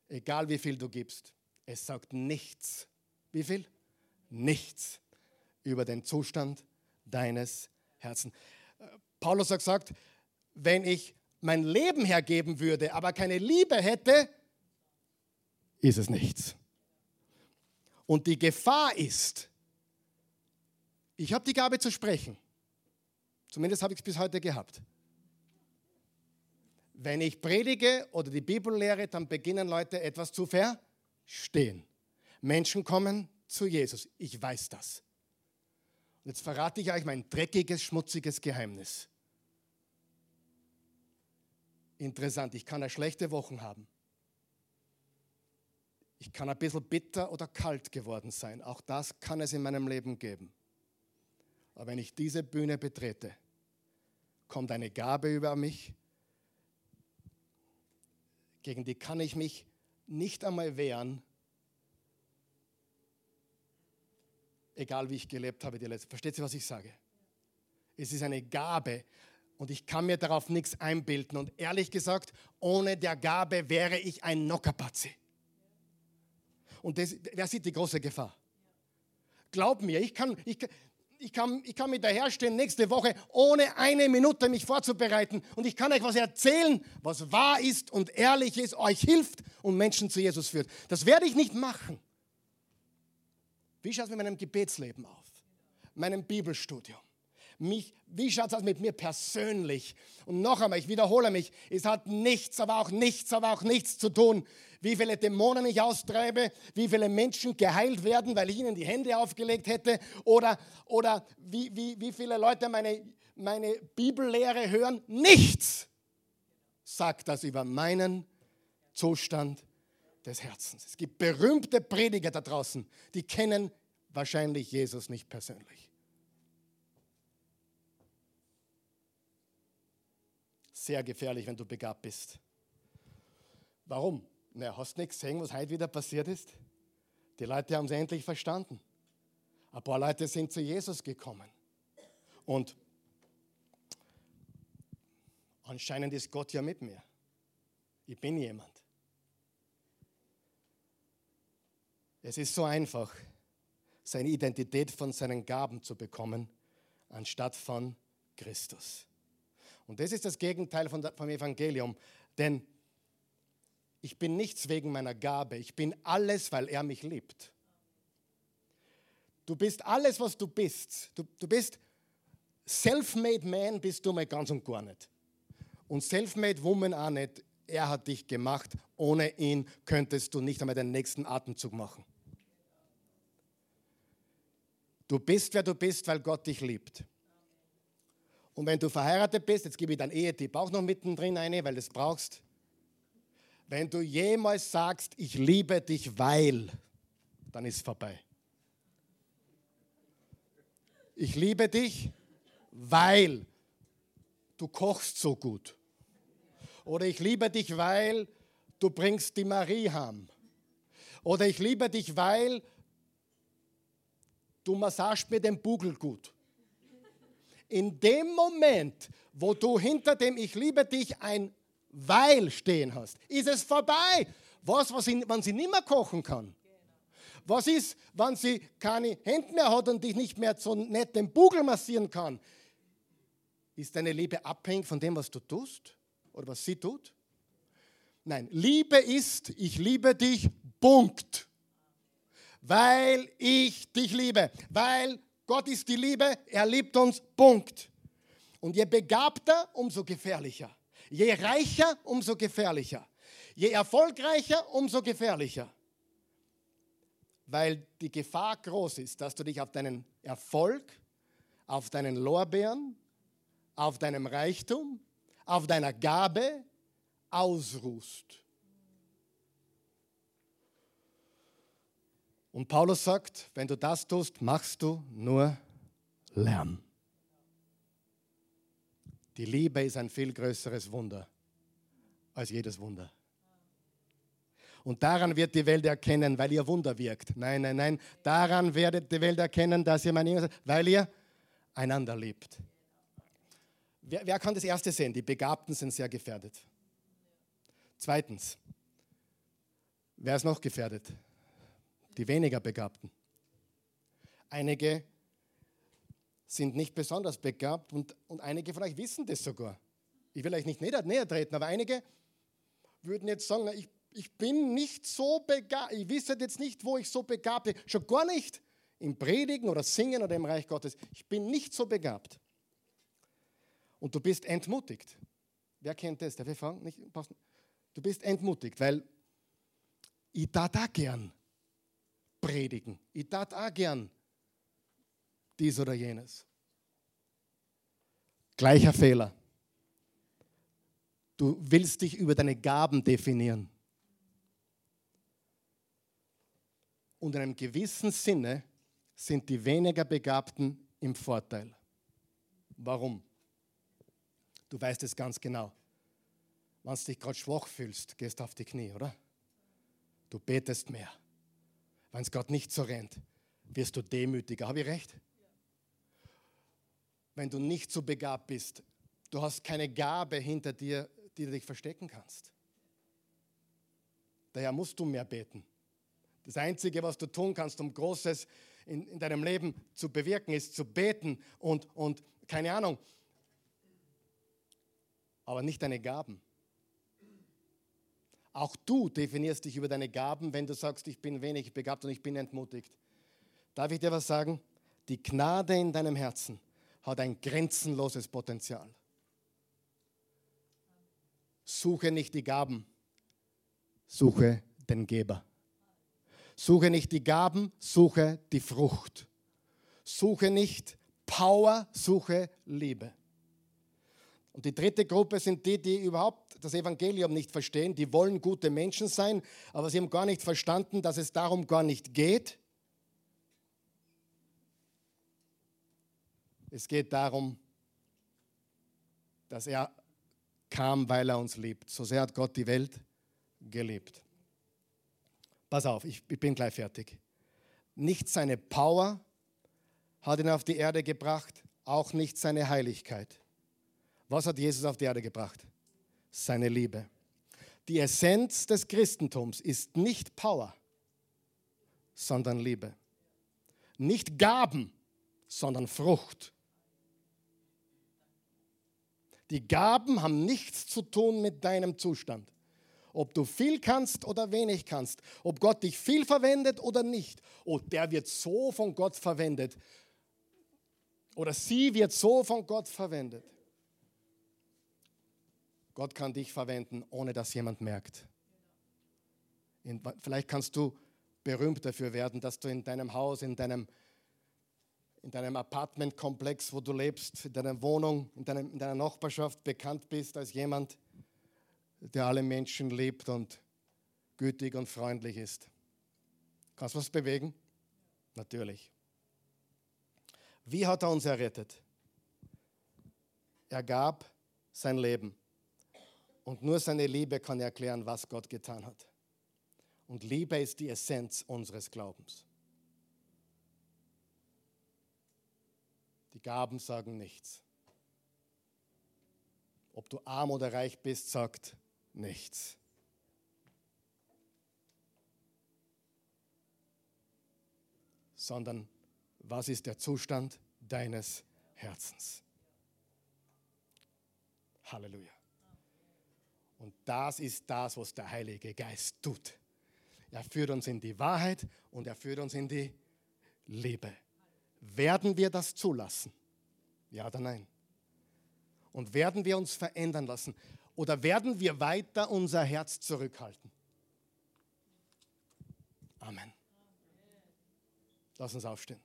Egal wie viel du gibst, es sagt nichts. Wie viel? Nichts über den Zustand deines Herzens. Paulus hat gesagt, wenn ich mein Leben hergeben würde, aber keine Liebe hätte, ist es nichts. Und die Gefahr ist, ich habe die Gabe zu sprechen. Zumindest habe ich es bis heute gehabt. Wenn ich predige oder die Bibel lehre, dann beginnen Leute etwas zu verstehen. Menschen kommen zu Jesus. Ich weiß das. Und jetzt verrate ich euch mein dreckiges, schmutziges Geheimnis. Interessant, ich kann ja schlechte Wochen haben. Ich kann ein bisschen bitter oder kalt geworden sein. Auch das kann es in meinem Leben geben. Aber wenn ich diese Bühne betrete, kommt eine Gabe über mich, gegen die kann ich mich nicht einmal wehren, egal wie ich gelebt habe die letzte. Versteht ihr, was ich sage? Es ist eine Gabe und ich kann mir darauf nichts einbilden. Und ehrlich gesagt, ohne der Gabe wäre ich ein Nockerpatzi. Und das, wer sieht die große Gefahr? Glaub mir, ich kann, ich, ich kann, ich kann mit daherstehen nächste Woche, ohne eine Minute mich vorzubereiten. Und ich kann euch was erzählen, was wahr ist und ehrlich ist, euch hilft und Menschen zu Jesus führt. Das werde ich nicht machen. Wie schaut es mit meinem Gebetsleben auf? Meinem Bibelstudium? Mich, wie schaut es aus mit mir persönlich? Und noch einmal, ich wiederhole mich, es hat nichts, aber auch nichts, aber auch nichts zu tun, wie viele Dämonen ich austreibe, wie viele Menschen geheilt werden, weil ich ihnen die Hände aufgelegt hätte, oder, oder wie, wie, wie viele Leute meine, meine Bibellehre hören. Nichts sagt das über meinen Zustand des Herzens. Es gibt berühmte Prediger da draußen, die kennen wahrscheinlich Jesus nicht persönlich. Sehr gefährlich, wenn du begabt bist. Warum? Na, hast nicht gesehen, was heute wieder passiert ist? Die Leute haben es endlich verstanden. Ein paar Leute sind zu Jesus gekommen. Und anscheinend ist Gott ja mit mir. Ich bin jemand. Es ist so einfach, seine Identität von seinen Gaben zu bekommen, anstatt von Christus. Und das ist das Gegenteil von, vom Evangelium. Denn ich bin nichts wegen meiner Gabe. Ich bin alles, weil er mich liebt. Du bist alles, was du bist. Du, du bist self-made man, bist du mal ganz und gar nicht. Und self-made woman auch nicht. Er hat dich gemacht. Ohne ihn könntest du nicht einmal den nächsten Atemzug machen. Du bist, wer du bist, weil Gott dich liebt. Und wenn du verheiratet bist, jetzt gebe ich dein Ehetipp auch noch mittendrin eine, weil du es brauchst. Wenn du jemals sagst, ich liebe dich, weil, dann ist es vorbei. Ich liebe dich, weil du kochst so gut. Oder ich liebe dich, weil du bringst die Marie heim. Oder ich liebe dich, weil du massagst mir den Bugel gut in dem Moment, wo du hinter dem Ich liebe dich ein Weil stehen hast, ist es vorbei. Was, was sie, wenn sie nicht mehr kochen kann? Was ist, wenn sie keine Hände mehr hat und dich nicht mehr so nett den Bugel massieren kann? Ist deine Liebe abhängig von dem, was du tust oder was sie tut? Nein, Liebe ist, ich liebe dich, Punkt. Weil ich dich liebe, weil Gott ist die Liebe, er liebt uns, Punkt. Und je begabter, umso gefährlicher. Je reicher, umso gefährlicher. Je erfolgreicher, umso gefährlicher. Weil die Gefahr groß ist, dass du dich auf deinen Erfolg, auf deinen Lorbeeren, auf deinem Reichtum, auf deiner Gabe ausruhst. Und Paulus sagt, wenn du das tust, machst du nur Lärm. Die Liebe ist ein viel größeres Wunder als jedes Wunder. Und daran wird die Welt erkennen, weil ihr Wunder wirkt. Nein, nein, nein. Daran werdet die Welt erkennen, dass ihr mein Jünger seid, weil ihr einander liebt. Wer, wer kann das erste sehen? Die Begabten sind sehr gefährdet. Zweitens, wer ist noch gefährdet? Die weniger Begabten. Einige sind nicht besonders begabt und, und einige von euch wissen das sogar. Ich will euch nicht näher, näher treten, aber einige würden jetzt sagen, ich, ich bin nicht so begabt, ich wisse jetzt nicht, wo ich so begabt bin, schon gar nicht im Predigen oder Singen oder im Reich Gottes. Ich bin nicht so begabt. Und du bist entmutigt. Wer kennt das? Darf ich fragen? Nicht, du bist entmutigt, weil ich tat auch gern predigen. Ich tat auch gern dies oder jenes. Gleicher Fehler. Du willst dich über deine Gaben definieren. Und in einem gewissen Sinne sind die weniger Begabten im Vorteil. Warum? Du weißt es ganz genau. Wenn du dich gerade schwach fühlst, gehst du auf die Knie, oder? Du betest mehr. Wenn es gerade nicht so rennt, wirst du demütiger. Habe ich recht? Wenn du nicht so begabt bist, du hast keine Gabe hinter dir, die du dich verstecken kannst. Daher musst du mehr beten. Das Einzige, was du tun kannst, um Großes in, in deinem Leben zu bewirken, ist zu beten und, und keine Ahnung, aber nicht deine Gaben. Auch du definierst dich über deine Gaben, wenn du sagst, ich bin wenig begabt und ich bin entmutigt. Darf ich dir was sagen? Die Gnade in deinem Herzen hat ein grenzenloses Potenzial. Suche nicht die Gaben, suche den Geber. Suche nicht die Gaben, suche die Frucht. Suche nicht Power, suche Liebe. Und die dritte Gruppe sind die, die überhaupt das Evangelium nicht verstehen. Die wollen gute Menschen sein, aber sie haben gar nicht verstanden, dass es darum gar nicht geht. Es geht darum, dass er kam, weil er uns liebt. So sehr hat Gott die Welt geliebt. Pass auf, ich, bin gleich fertig. Nicht seine Power hat ihn auf die Erde gebracht, auch nicht seine Heiligkeit. Was hat Jesus auf die Erde gebracht? Seine Liebe. Die Essenz des Christentums ist nicht Power, sondern Liebe. Nicht Gaben, sondern Frucht. Die Gaben haben nichts zu tun mit deinem Zustand. Ob du viel kannst oder wenig kannst, ob Gott dich viel verwendet oder nicht. Oh, der wird so von Gott verwendet. Oder sie wird so von Gott verwendet. Gott kann dich verwenden, ohne dass jemand merkt. In, vielleicht kannst du berühmt dafür werden, dass du in deinem Haus, in deinem, in deinem Apartmentkomplex, wo du lebst, in deiner Wohnung, in, deinem, in deiner Nachbarschaft bekannt bist als jemand, der alle Menschen liebt und gütig und freundlich ist. Kannst du was bewegen? Natürlich. Wie hat er uns errettet? Er gab sein Leben. Und nur seine Liebe kann erklären, was Gott getan hat. Und Liebe ist die Essenz unseres Glaubens. Die Gaben sagen nichts. Ob du arm oder reich bist, sagt nichts. Sondern was ist der Zustand deines Herzens? Halleluja. Und das ist das, was der Heilige Geist tut. Er führt uns in die Wahrheit und er führt uns in die Liebe. Werden wir das zulassen? Ja oder nein? Und werden wir uns verändern lassen? Oder werden wir weiter unser Herz zurückhalten? Amen. Lass uns aufstehen.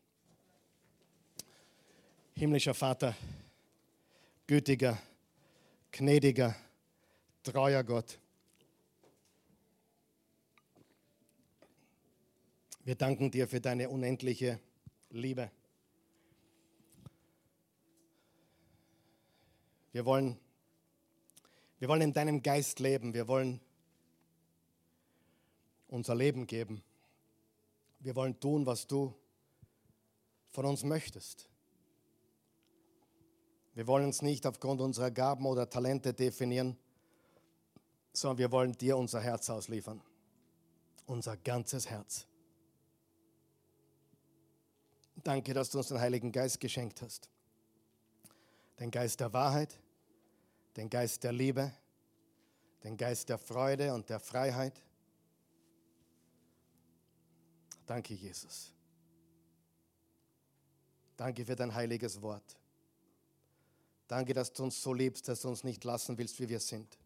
Himmlischer Vater, gütiger, gnädiger, treuer Gott. Wir danken dir für deine unendliche Liebe. Wir wollen, wir wollen in deinem Geist leben. Wir wollen unser Leben geben. Wir wollen tun, was du von uns möchtest. Wir wollen uns nicht aufgrund unserer Gaben oder Talente definieren, sondern wir wollen dir unser Herz ausliefern. Unser ganzes Herz. Danke, dass du uns den Heiligen Geist geschenkt hast. Den Geist der Wahrheit, den Geist der Liebe, den Geist der Freude und der Freiheit. Danke, Jesus. Danke für dein heiliges Wort. Danke, dass du uns so liebst, dass du uns nicht lassen willst, wie wir sind.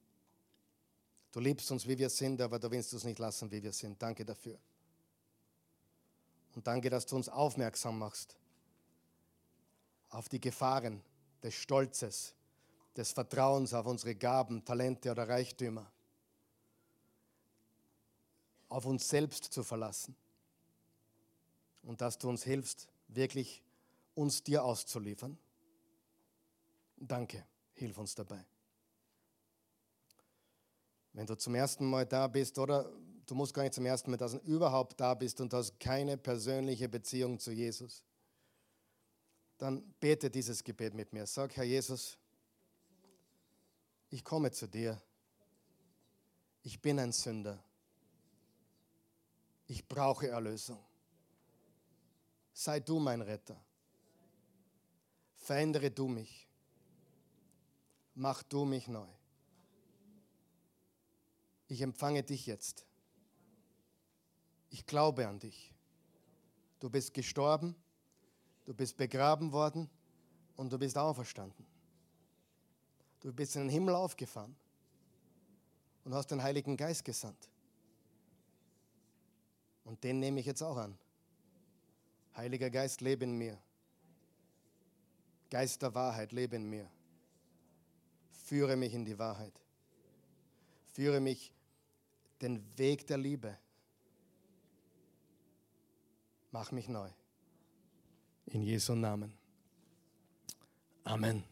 Du liebst uns, wie wir sind, aber du willst uns nicht lassen, wie wir sind. Danke dafür. Und danke, dass du uns aufmerksam machst auf die Gefahren des Stolzes, des Vertrauens auf unsere Gaben, Talente oder Reichtümer, auf uns selbst zu verlassen. Und dass du uns hilfst, wirklich uns dir auszuliefern. Danke, hilf uns dabei. Wenn du zum ersten Mal da bist oder du musst gar nicht zum ersten Mal da sein, überhaupt da bist und hast keine persönliche Beziehung zu Jesus, dann bete dieses Gebet mit mir. Sag, Herr Jesus, ich komme zu dir. Ich bin ein Sünder. Ich brauche Erlösung. Sei du mein Retter. Verändere du mich. Mach du mich neu. Ich empfange dich jetzt. Ich glaube an dich. Du bist gestorben, du bist begraben worden und du bist auferstanden. Du bist in den Himmel aufgefahren und hast den Heiligen Geist gesandt. Und den nehme ich jetzt auch an. Heiliger Geist, lebe in mir. Geist der Wahrheit, lebe in mir. Führe mich in die Wahrheit. Führe mich den Weg der Liebe. Mach mich neu. In Jesu Namen. Amen.